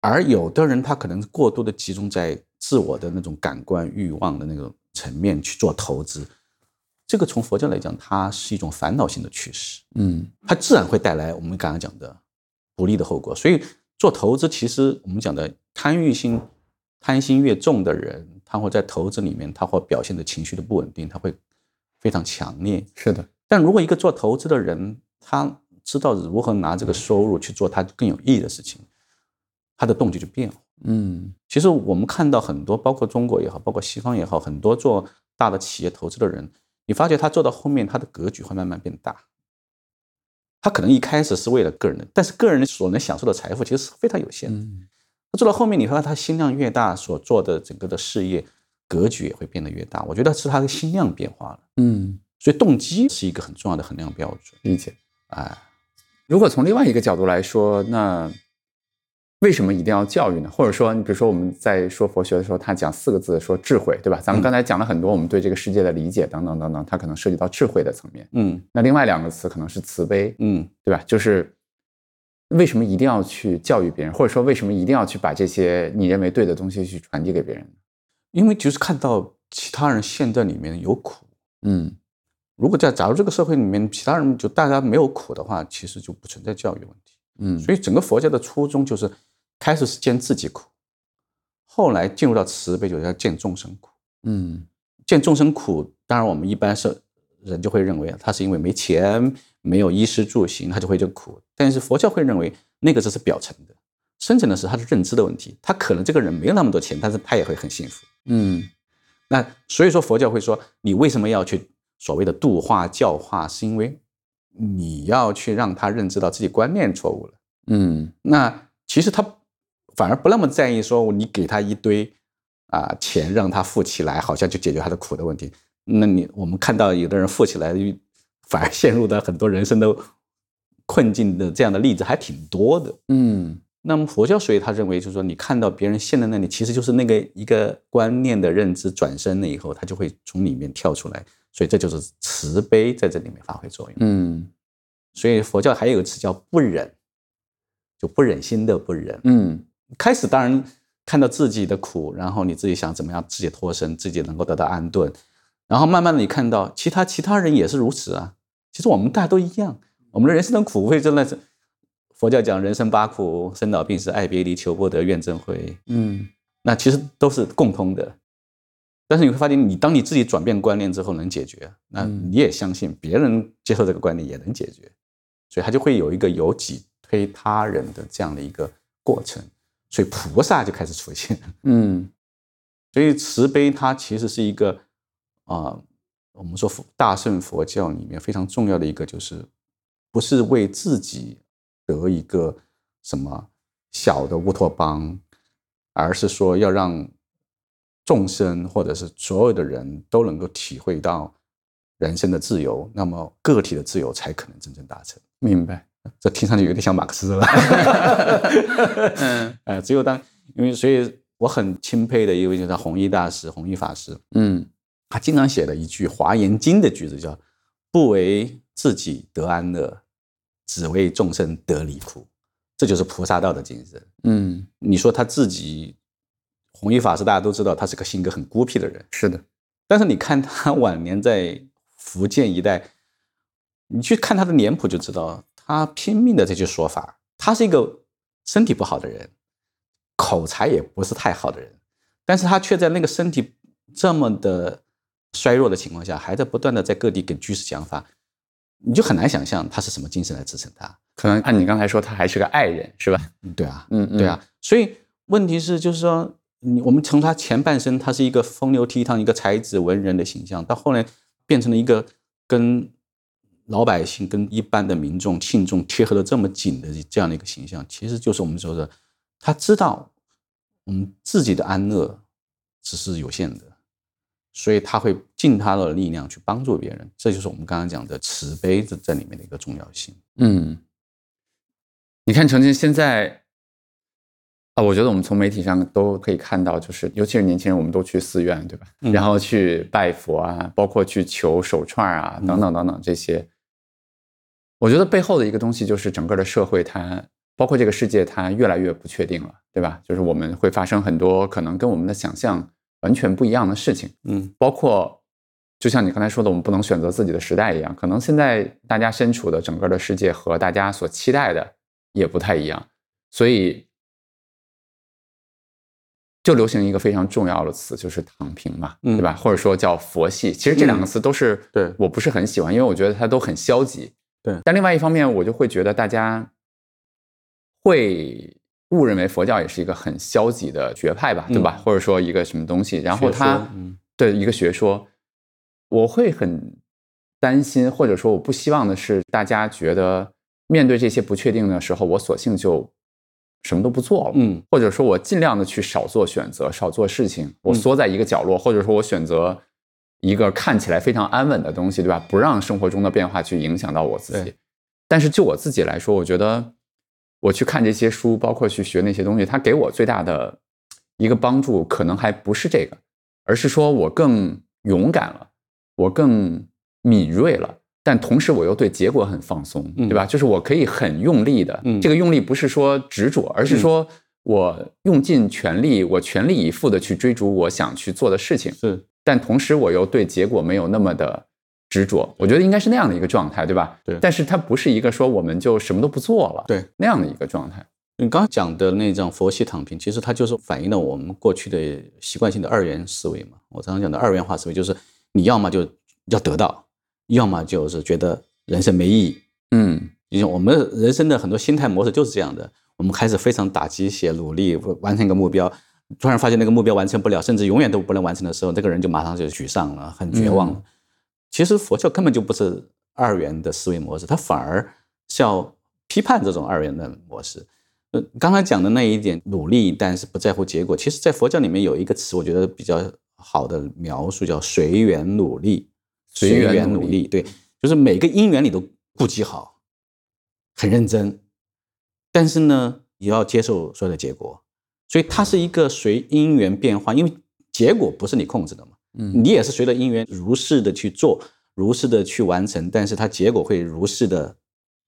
而有的人他可能过多的集中在自我的那种感官欲望的那种层面去做投资，这个从佛教来讲，它是一种烦恼性的趋势。嗯它自然会带来我们刚刚讲的不利的后果。所以做投资，其实我们讲的贪欲心、贪心越重的人，他会在投资里面，他会表现的情绪的不稳定，他会非常强烈。是的，但如果一个做投资的人，他知道如何拿这个收入去做他更有意义的事情，他的动机就变了。嗯其实我们看到很多，包括中国也好，包括西方也好，很多做大的企业投资的人，你发觉他做到后面，他的格局会慢慢变大。他可能一开始是为了个人的，但是个人所能享受的财富其实是非常有限的。嗯他做到后面，你发现他心量越大，所做的整个的事业格局也会变得越大。我觉得是他的心量变化了，嗯，所以动机是一个很重要的衡量标准。理解。哎，如果从另外一个角度来说，那为什么一定要教育呢？或者说，你比如说我们在说佛学的时候，他讲四个字，说智慧，对吧？咱们嗯刚才讲了很多我们对这个世界的理解等等等等，它可能涉及到智慧的层面。嗯那另外两个词可能是慈悲，嗯对吧？就是为什么一定要去教育别人，或者说为什么一定要去把这些你认为对的东西去传递给别人？因为就是看到其他人陷在里面有苦，嗯如果在假如这个社会里面，其他人就大家没有苦的话，其实就不存在教育问题。嗯，所以整个佛教的初衷就是，开始是见自己苦，后来进入到慈悲，就是要见众生苦。嗯见众生苦，当然我们一般是人就会认为他是因为没钱、没有衣食住行，他就会这个苦。但是佛教会认为那个只是表层的，深层的是他的认知的问题。他可能这个人没有那么多钱，但是他也会很幸福。嗯那所以说佛教会说，你为什么要去所谓的度化教化，是因为你要去让他认知到自己观念错误了。嗯那其实他反而不那么在意说你给他一堆啊钱让他富起来，好像就解决他的苦的问题。那你我们看到有的人富起来，反而陷入到很多人生的困境的这样的例子还挺多的。嗯那么佛教所以他认为就是说，你看到别人陷在那里，其实就是那个一个观念的认知转身了以后，他就会从里面跳出来，所以这就是慈悲在这里面发挥作用。嗯所以佛教还有一个词叫不忍，就不忍心的不忍。嗯开始当然看到自己的苦，然后你自己想怎么样自己脱身，自己能够得到安顿，然后慢慢的你看到其他其他人也是如此啊。其实我们大家都一样，我们的人生的苦味真的是佛教讲人生八苦：生老病死、爱别离、求不得、怨憎会。嗯那其实都是共通的。但是你会发现，你当你自己转变观念之后能解决，那嗯你也相信别人接受这个观念也能解决，所以他就会有一个由己推他人的这样的一个过程，所以菩萨就开始出现。嗯所以慈悲它其实是一个啊、我们说佛大乘佛教里面非常重要的一个，就是不是为自己得一个什么小的乌托邦，而是说要让众生或者是所有的人都能够体会到人生的自由，那么个体的自由才可能真正达成。明白。这听上去有点像马克思了。嗯呃，只有当因为所以我很钦佩的一位就是弘一大师、弘一法师，嗯他经常写的一句《华严经》的句子，叫“不为自己得安乐，只为众生得离苦”，这就是菩萨道的精神。嗯，你说他自己，弘一法师大家都知道，他是个性格很孤僻的人，是的。但是你看他晚年在福建一带，你去看他的脸谱就知道，他拼命的在去说法。他是一个身体不好的人，口才也不是太好的人，但是他却在那个身体这么的衰弱的情况下，还在不断的在各地给居士讲法，你就很难想象他是什么精神来支撑他。可能按你刚才说，他还是个爱人，是吧？嗯对啊，嗯，嗯对，啊，所以问题是，就是说，你你我们从他前半生，他是一个风流倜傥、一个才子文人的形象，到后来变成了一个跟老百姓跟一般的民众信众贴合的这么紧的这样的一个形象，其实就是我们说的，他知道我们自己的安乐只是有限的，所以他会尽他的力量去帮助别人，这就是我们刚刚讲的慈悲在在里面的一个重要性。嗯，你看，曾经现在啊，我觉得我们从媒体上都可以看到，就是尤其是年轻人，我们都去寺院，对吧？嗯然后去拜佛啊，包括去求手串啊，嗯等等等等这些。我觉得背后的一个东西就是整个的社会它，包括这个世界，它越来越不确定了，对吧？就是我们会发生很多可能跟我们的想象完全不一样的事情。嗯包括就像你刚才说的，我们不能选择自己的时代一样，可能现在大家身处的整个的世界和大家所期待的也不太一样，所以就流行一个非常重要的词，就是躺平嘛，嗯对吧？或者说叫佛系。其实这两个词都是对我不是很喜欢，因为我觉得它都很消极。对但另外一方面，我就会觉得大家会误认为佛教也是一个很消极的学派吧，对吧？或者说一个什么东西，然后学它说嗯对一个学说，我会很担心，或者说我不希望的是，大家觉得面对这些不确定的时候，我索性就什么都不做了，嗯或者说我尽量的去少做选择，少做事情，我嗯缩在一个角落，或者说我选择一个看起来非常安稳的东西，对吧？不让生活中的变化去影响到我自己。但是就我自己来说，我觉得我去看这些书，包括去学那些东西，它给我最大的一个帮助，可能还不是这个，而是说我更勇敢了，我更敏锐了。但同时，我又对结果很放松，嗯对吧？就是我可以很用力的，嗯这个用力不是说执着，而是说我用尽全力，我全力以赴的去追逐我想去做的事情。是但同时我又对结果没有那么的执着，我觉得应该是那样的一个状态，对吧？对但是它不是一个说我们就什么都不做了，对那样的一个状态。你刚刚讲的那种佛系躺平，其实它就是反映了我们过去的习惯性的二元思维嘛。我常常讲的二元化思维，就是你要么就要得到，要么就是觉得人生没意义。嗯因为我们人生的很多心态模式就是这样的，我们开始非常打鸡血，努力完成一个目标，突然发现那个目标完成不了，甚至永远都不能完成的时候，这个人就马上就沮丧了，很绝望了。嗯其实佛教根本就不是二元的思维模式，它反而是要批判这种二元的模式。呃，刚才讲的那一点努力，但是不在乎结果，其实在佛教里面有一个词，我觉得比较好的描述叫随缘努力。随缘努力对，就是每个因缘你都顾及好，很认真，但是呢，也要接受所有的结果，所以它是一个随因缘变化，因为结果不是你控制的嘛，嗯你也是随着因缘如是的去做，如是的去完成，但是它结果会如是的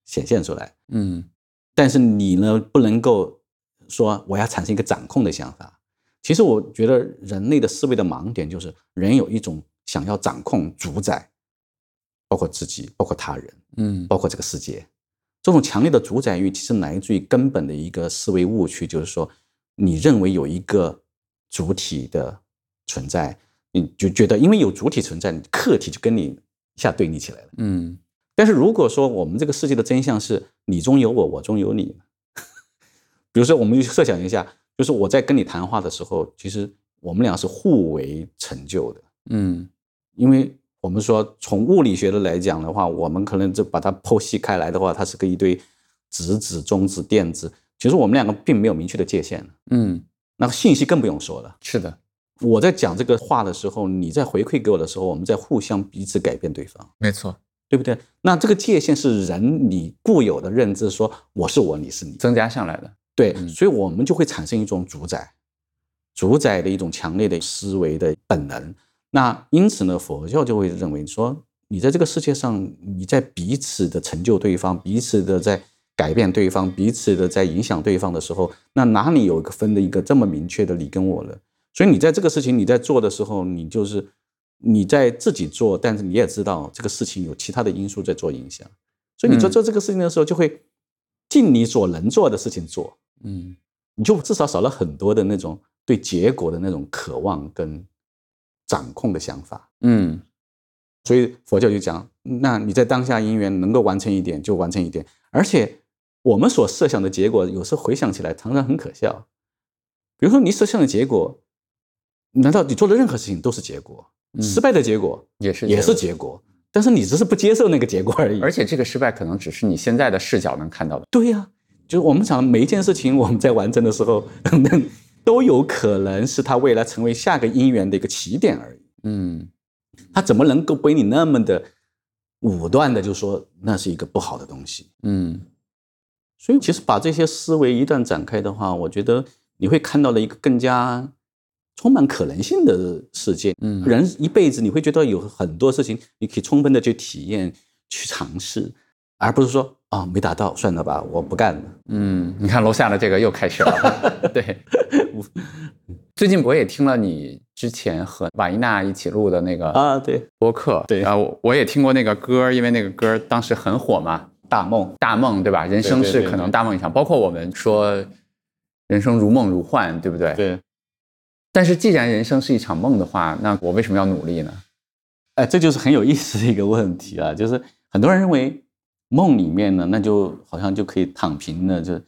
显现出来，嗯。但是你呢，不能够说我要产生一个掌控的想法。其实我觉得人类的思维的盲点就是人有一种想要掌控、主宰，包括自己，包括他人，嗯包括这个世界。这种强烈的主宰欲，其实来自于根本的一个思维误区，就是说，你认为有一个主体的存在，你就觉得因为有主体存在，你客体就跟你一下对立起来了。嗯但是如果说我们这个世界的真相是你中有我，我中有你，[LAUGHS] 比如说我们就设想一下，就是我在跟你谈话的时候，其实我们俩是互为成就的，嗯因为我们说从物理学的来讲的话，我们可能就把它剖析开来的话，它是个一堆质子、中子、电子，其实我们两个并没有明确的界限，嗯，那个信息更不用说了。是的，我在讲这个话的时候，你在回馈给我的时候，我们在互相彼此改变对方。没错，对不对？那这个界限是人你固有的认知，说我是我，你是你，增加上来的。对，嗯所以我们就会产生一种主宰，主宰的一种强烈的思维的本能。那因此呢，佛教就会认为说，你在这个世界上，你在彼此的成就对方，彼此的在改变对方，彼此的在影响对方的时候，那哪里有一个分的一个这么明确的你跟我了？所以你在这个事情你在做的时候，你就是你在自己做，但是你也知道这个事情有其他的因素在做影响，所以你做嗯。做这个事情的时候，就会尽你所能做的事情做，嗯。你就至少少了很多的那种对结果的那种渴望跟掌控的想法。嗯所以佛教就讲，那你在当下因缘能够完成一点就完成一点，而且我们所设想的结果，有时候回想起来常常很可笑。比如说你设想的结果，难道你做的任何事情都是结果？嗯失败的结果也是也是结结果，但是你只是不接受那个结果而已。而且这个失败可能只是你现在的视角能看到的。对呀、就是我们想每一件事情，我们在完成的时候，那都有可能是他未来成为下个姻缘的一个起点而已。嗯他怎么能够被你那么的武断的就说那是一个不好的东西？嗯所以其实把这些思维一旦展开的话，我觉得你会看到了一个更加充满可能性的世界。嗯人一辈子你会觉得有很多事情你可以充分的去体验、去尝试，而不是说啊、没达到算了吧，我不干了。嗯，你看楼下的这个又开始了。[LAUGHS] 对，最近我也听了你之前和瓦伊娜一起录的那个啊，对，播客，对然后我也听过那个歌，因为那个歌当时很火嘛，大梦，大梦，对吧？人生是可能大梦一场，包括我们说人生如梦如幻，对不对？。对，但是既然人生是一场梦的话，那我为什么要努力呢？哎，这就是很有意思的一个问题啊，就是很多人认为梦里面呢，那就好像就可以躺平了，就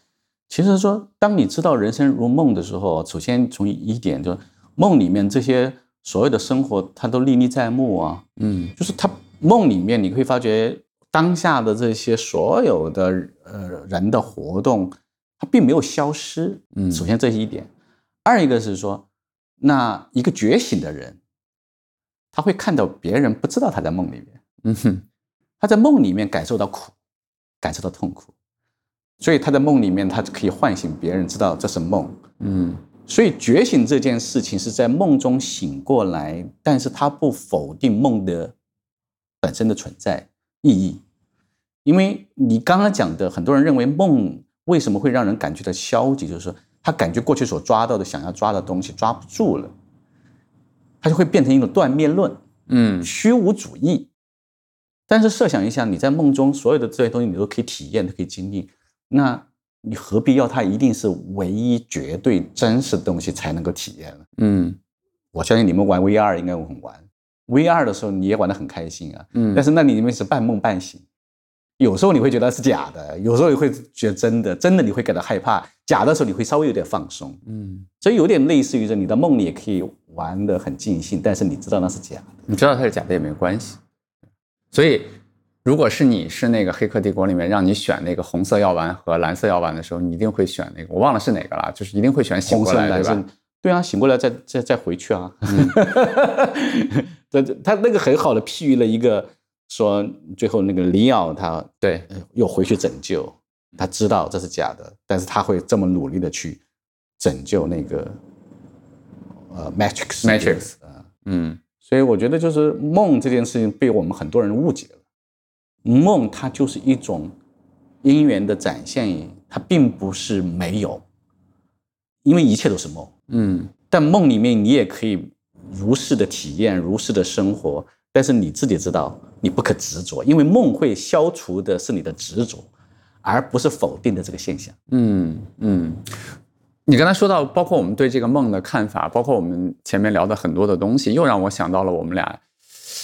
其实说，当你知道人生如梦的时候，首先从一点就是梦里面这些所有的生活，它都历历在目啊，嗯。就是它梦里面你会发觉当下的这些所有的呃人的活动，它并没有消失。嗯。首先这是一点，二一个是说，那一个觉醒的人，他会看到别人不知道他在梦里面，嗯哼他在梦里面感受到苦，感受到痛苦，所以他在梦里面他可以唤醒别人，知道这是梦。嗯所以觉醒这件事情是在梦中醒过来，但是他不否定梦的本身的存在意义。因为你刚刚讲的，很多人认为梦为什么会让人感觉到消极，就是说他感觉过去所抓到的、想要抓的东西抓不住了，他就会变成一种断灭论、嗯虚无主义。但是设想一下，你在梦中所有的这些东西你都可以体验、都可以经历，那你何必要它一定是唯一、绝对真实的东西才能够体验呢？嗯我相信你们玩 VR 应该很玩，VR 的时候你也玩得很开心啊，嗯但是那里面是半梦半醒，有时候你会觉得是假的，有时候你会觉得真的，真的你会感到害怕，假的时候你会稍微有点放松，嗯，所以有点类似于说你的梦里也可以玩得很尽兴，但是你知道那是假的。你知道它是假的也没关系。所以，如果是你是那个《黑客帝国》里面让你选那个红色药丸和蓝色药丸的时候，你一定会选那个，我忘了是哪个了，就是一定会选醒过来，对吧？，对啊，醒过来再再再回去啊。这、[LAUGHS] 他那个很好的譬喻了一个说，最后那个里奥他对，呃又回去拯救，他知道这是假的，但是他会这么努力的去拯救那个呃 Matrix Matrix 啊、嗯所以我觉得就是梦这件事情被我们很多人误解了，梦它就是一种因缘的展现，它并不是没有，因为一切都是梦。嗯但梦里面你也可以如是的体验，如是的生活，但是你自己知道你不可执着，因为梦会消除的是你的执着，而不是否定的这个现象。嗯嗯。你刚才说到，包括我们对这个梦的看法，包括我们前面聊的很多的东西，又让我想到了我们俩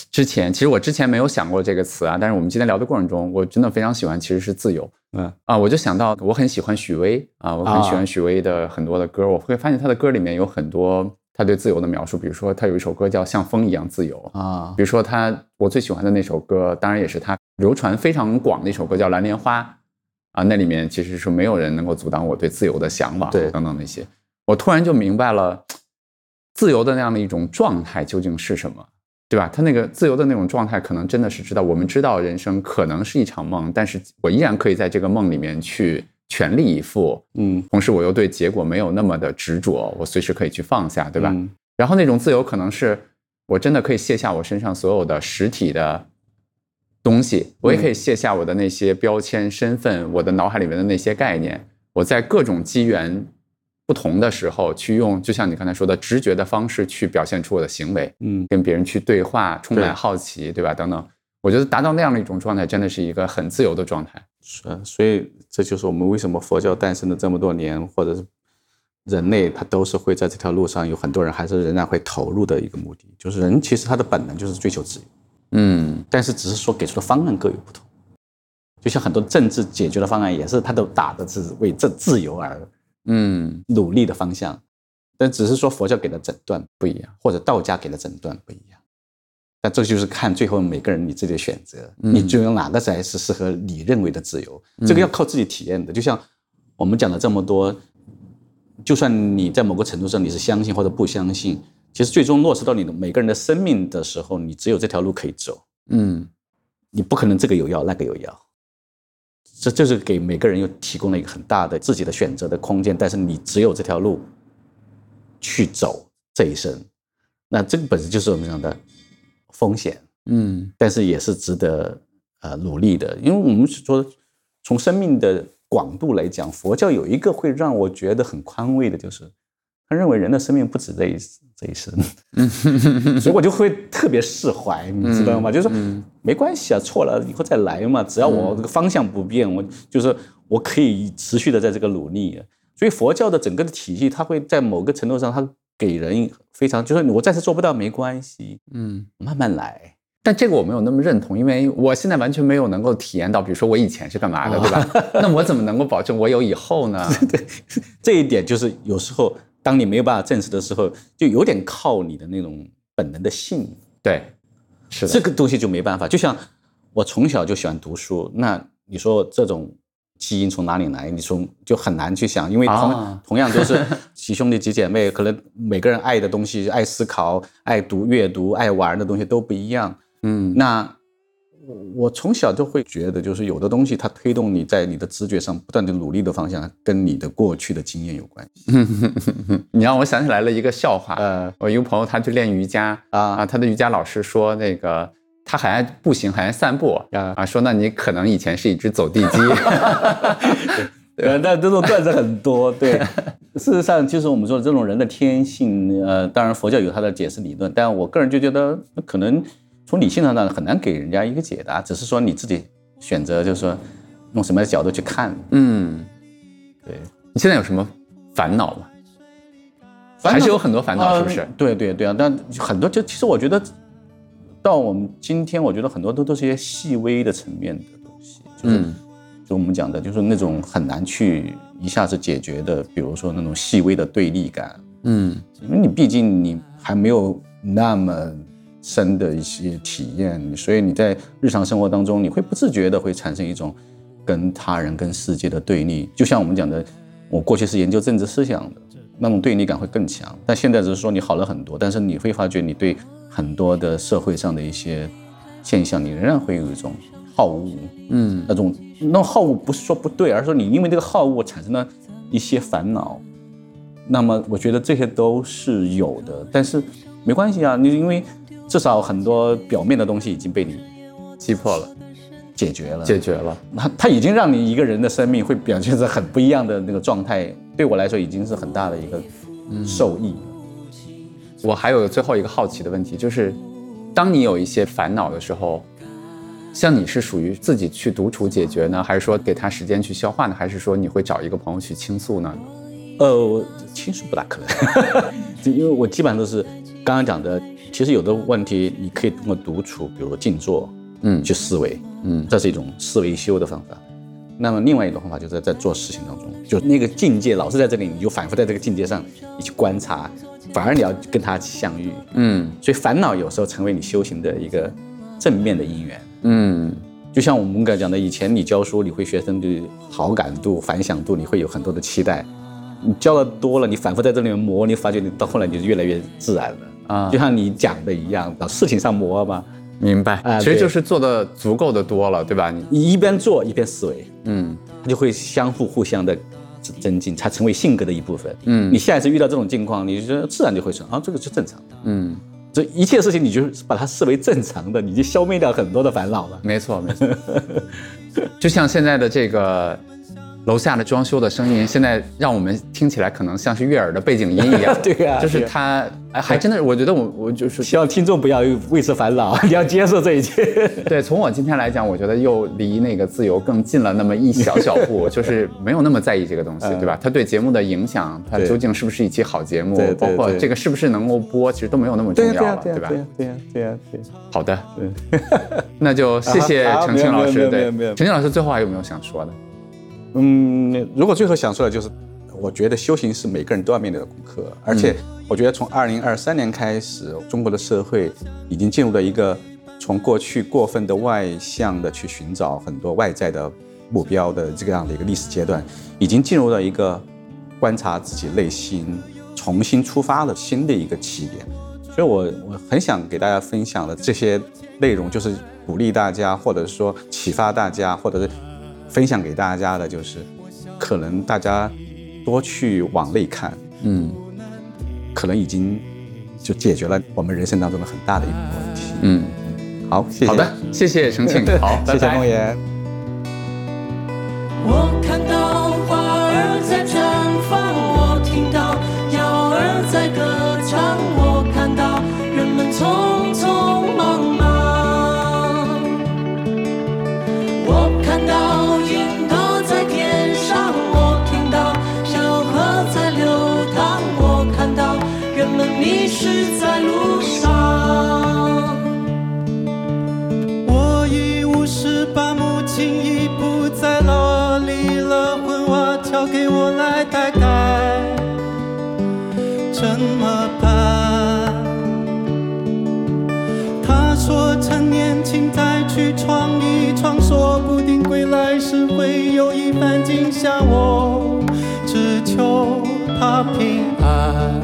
之前，其实我之前没有想过这个词啊，但是我们今天聊的过程中，我真的非常喜欢，其实是自由。嗯啊，我就想到我很喜欢许巍啊，我很喜欢许巍的很多的歌，我会发现他的歌里面有很多他对自由的描述，比如说他有一首歌叫《像风一样自由》，啊比如说他我最喜欢的那首歌，当然也是他流传非常广的一首歌叫《蓝莲花》啊，那里面其实是没有人能够阻挡我对自由的向往，对等等那些，我突然就明白了，自由的那样的一种状态究竟是什么。对吧？他那个自由的那种状态，可能真的是知道，我们知道人生可能是一场梦，但是我依然可以在这个梦里面去全力以赴，嗯同时我又对结果没有那么的执着，我随时可以去放下，对吧？嗯然后那种自由可能是我真的可以卸下我身上所有的实体的东西，我也可以卸下我的那些标签、身份，我的脑海里面的那些概念，我在各种机缘不同的时候去用，就像你刚才说的直觉的方式去表现出我的行为，嗯跟别人去对话，充满好奇，对吧？等等，我觉得达到那样的一种状态，真的是一个很自由的状态。是啊，所以这就是我们为什么佛教诞生了这么多年，或者是人类他都是会在这条路上有很多人还是仍然会投入的一个目的，就是人其实他的本能就是追求自由。嗯但是只是说给出的方案各有不同。就像很多政治解决的方案，也是他都打的是为这自由而嗯，努力的方向，但只是说佛教给的诊断不一样。或者道家给的诊断不一样。但这就是看最后每个人你自己的选择，你最终哪个才是适合你认为的自由？这个要靠自己体验的。就像我们讲了这么多，就算你在某个程度上你是相信或者不相信，其实最终落实到你的每个人的生命的时候，你只有这条路可以走，嗯。你不可能这个有药那个有药。这就是给每个人又提供了一个很大的自己的选择的空间，但是你只有这条路去走这一生，那这个本身就是我们讲的风险。嗯。但是也是值得呃努力的，因为我们是说从生命的广度来讲，佛教有一个会让我觉得很宽慰的，就是他认为人的生命不止这一这一生，[LAUGHS] 所以我就会特别释怀，你知道吗？就是说没关系啊，错了以后再来嘛，只要我这个方向不变，我就是我可以持续的在这个努力。所以佛教的整个的体系，它会在某个程度上，它给人非常就是我暂时做不到没关系，嗯。慢慢来。但这个我没有那么认同，因为我现在完全没有能够体验到，比如说我以前是干嘛的，对吧？[LAUGHS] 那我怎么能够保证我有以后呢？[LAUGHS] 对这一点就是有时候当你没有办法证实的时候，就有点靠你的那种本能的性。对，是的，这个东西就没办法。就像我从小就喜欢读书，那你说这种基因从哪里来？你从就很难去想，因为同、啊同样都是几 [LAUGHS] 兄弟几姐妹，可能每个人爱的东西、爱思考、爱读阅读、爱玩的东西都不一样。嗯那我我从小就会觉得，就是有的东西它推动你在你的直觉上不断的努力的方向，跟你的过去的经验有关系。[LAUGHS] 你让我想起来了一个笑话。呃我一个朋友他去练瑜伽啊啊，他的瑜伽老师说那个他还爱步行，还爱散步啊啊，说那你可能以前是一只走地鸡。[LAUGHS] 呃，但这种段子很多。对，[LAUGHS] 事实上就是我们说的这种人的天性，呃，当然佛教有它的解释理论，但我个人就觉得可能从理性上呢很难给人家一个解答，只是说你自己选择，就是说用什么的角度去看。嗯，对，你现在有什么烦恼吗？还是有很多烦恼，是不是呃？对对对啊，但很多就其实我觉得，到我们今天，我觉得很多都都是一些细微的层面的东西，就是、嗯就我们讲的，就是那种很难去一下子解决的，比如说那种细微的对立感，嗯因为你毕竟你还没有那么深的一些体验，所以你在日常生活当中，你会不自觉的会产生一种跟他人、跟世界的对立。就像我们讲的，我过去是研究政治思想的，那种对立感会更强。但现在只是说你好了很多，但是你会发觉你对很多的社会上的一些现象，你仍然会有一种好恶。嗯那种那种好恶不是说不对，而是说你因为这个好恶产生了一些烦恼。那么我觉得这些都是有的，但是没关系啊，你因为至少很多表面的东西已经被你击破了，解决了，解决了。那他已经让你一个人的生命会表现出很不一样的那个状态，对我来说已经是很大的一个受益。我还有最后一个好奇的问题，就是当你有一些烦恼的时候，像你是属于自己去独处解决呢，还是说给他时间去消化呢，还是说你会找一个朋友去倾诉呢？呃，我倾诉不大可能，就 [LAUGHS] 因为我基本上都是刚刚讲的，其实有的问题你可以通过独处，比如静坐，嗯去思维，嗯这是一种思维修的方法。那么另外一种方法就是在做事情当中，就那个境界老是在这里，你就反复在这个境界上，你去观察，反而你要跟他相遇。嗯所以烦恼有时候成为你修行的一个正面的因缘。嗯就像我们刚才讲的，以前你教书，你会学生对好感度、反响度，你会有很多的期待。你教的多了，你反复在这里面磨，你发觉你到后来你就越来越自然了。啊就，像你讲的一样，到事情上磨嘛，明白。啊其实就是做的足够的多了，对吧？你你一边做一边思维，嗯它就会相互互相的增增进，才成为性格的一部分。嗯你下一次遇到这种境况，你就自然就会说啊，这个是正常的。嗯，这一切事情你就把它视为正常的，你就消灭掉很多的烦恼了。没错没错。[LAUGHS] 就像现在的这个楼下的装修的声音，现在让我们听起来可能像是悦耳的背景音一样。[LAUGHS] 对呀就是它，哎，还真的，我觉得我我就是希望听众不要为此烦恼，你 [LAUGHS] 要接受这一切。[LAUGHS] 对，从我今天来讲，我觉得又离那个自由更近了那么一小小步，就是没有那么在意这个东西，对吧？它对节目的影响，它究竟是不是一期好节目包括这个是不是能够播，其实都没有那么重要了，对呀，吧对？呀，对呀，对呀，对呀。好的，那就谢谢啊程庆老师。对程庆老师最后还有没有想说的？嗯，如果最后想出来就是，我觉得修行是每个人都要面对的功课，而且我觉得从二零二三年开始，中国的社会已经进入了一个从过去过分的外向的去寻找很多外在的目标的这个样的一个历史阶段，已经进入了一个观察自己内心、重新出发的新的一个起点。所以我我很想给大家分享的这些内容，就是鼓励大家，或者说启发大家，或者是分享给大家的，就是可能大家多去往内看，嗯可能已经就解决了我们人生当中的很大的一部分问题。嗯，好，谢谢。好的，谢谢程庆，[LAUGHS] 好，谢谢梦妍。我看到花儿在绽放，我听到鸟儿在歌给我来带该怎么办？他说趁年轻再去闯一闯，说不定归来时会有一番景象。我只求他平安。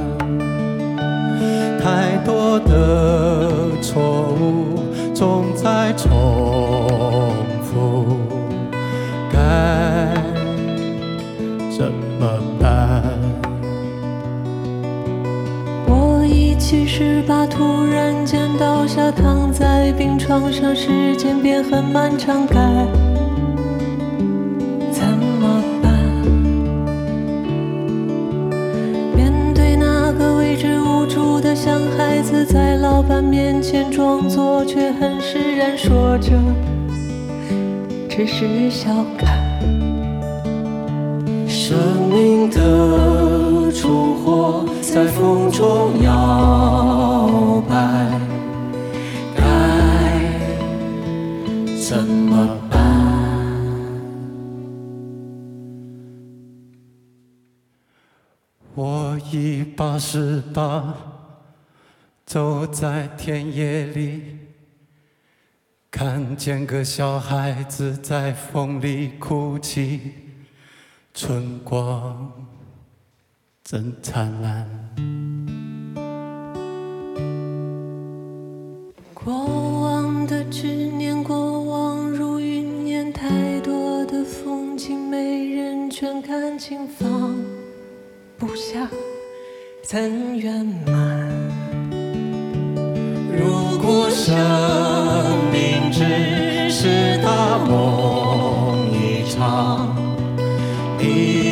太多的错误总在重七十八，突然间倒下，躺在病床上，时间变很漫长，该怎么办？面对那个未知无助的像孩子，在老板面前装作，却很释然，说着只是笑看。生命的烛火在风中摇摆，该怎么办？我已八十八，走在田野里，看见个小孩子在风里哭泣，春光真灿烂。过往的执念，过往如云烟，太多的风景，没人全看清，放不下，怎圆满？如果生命只是大梦一场，你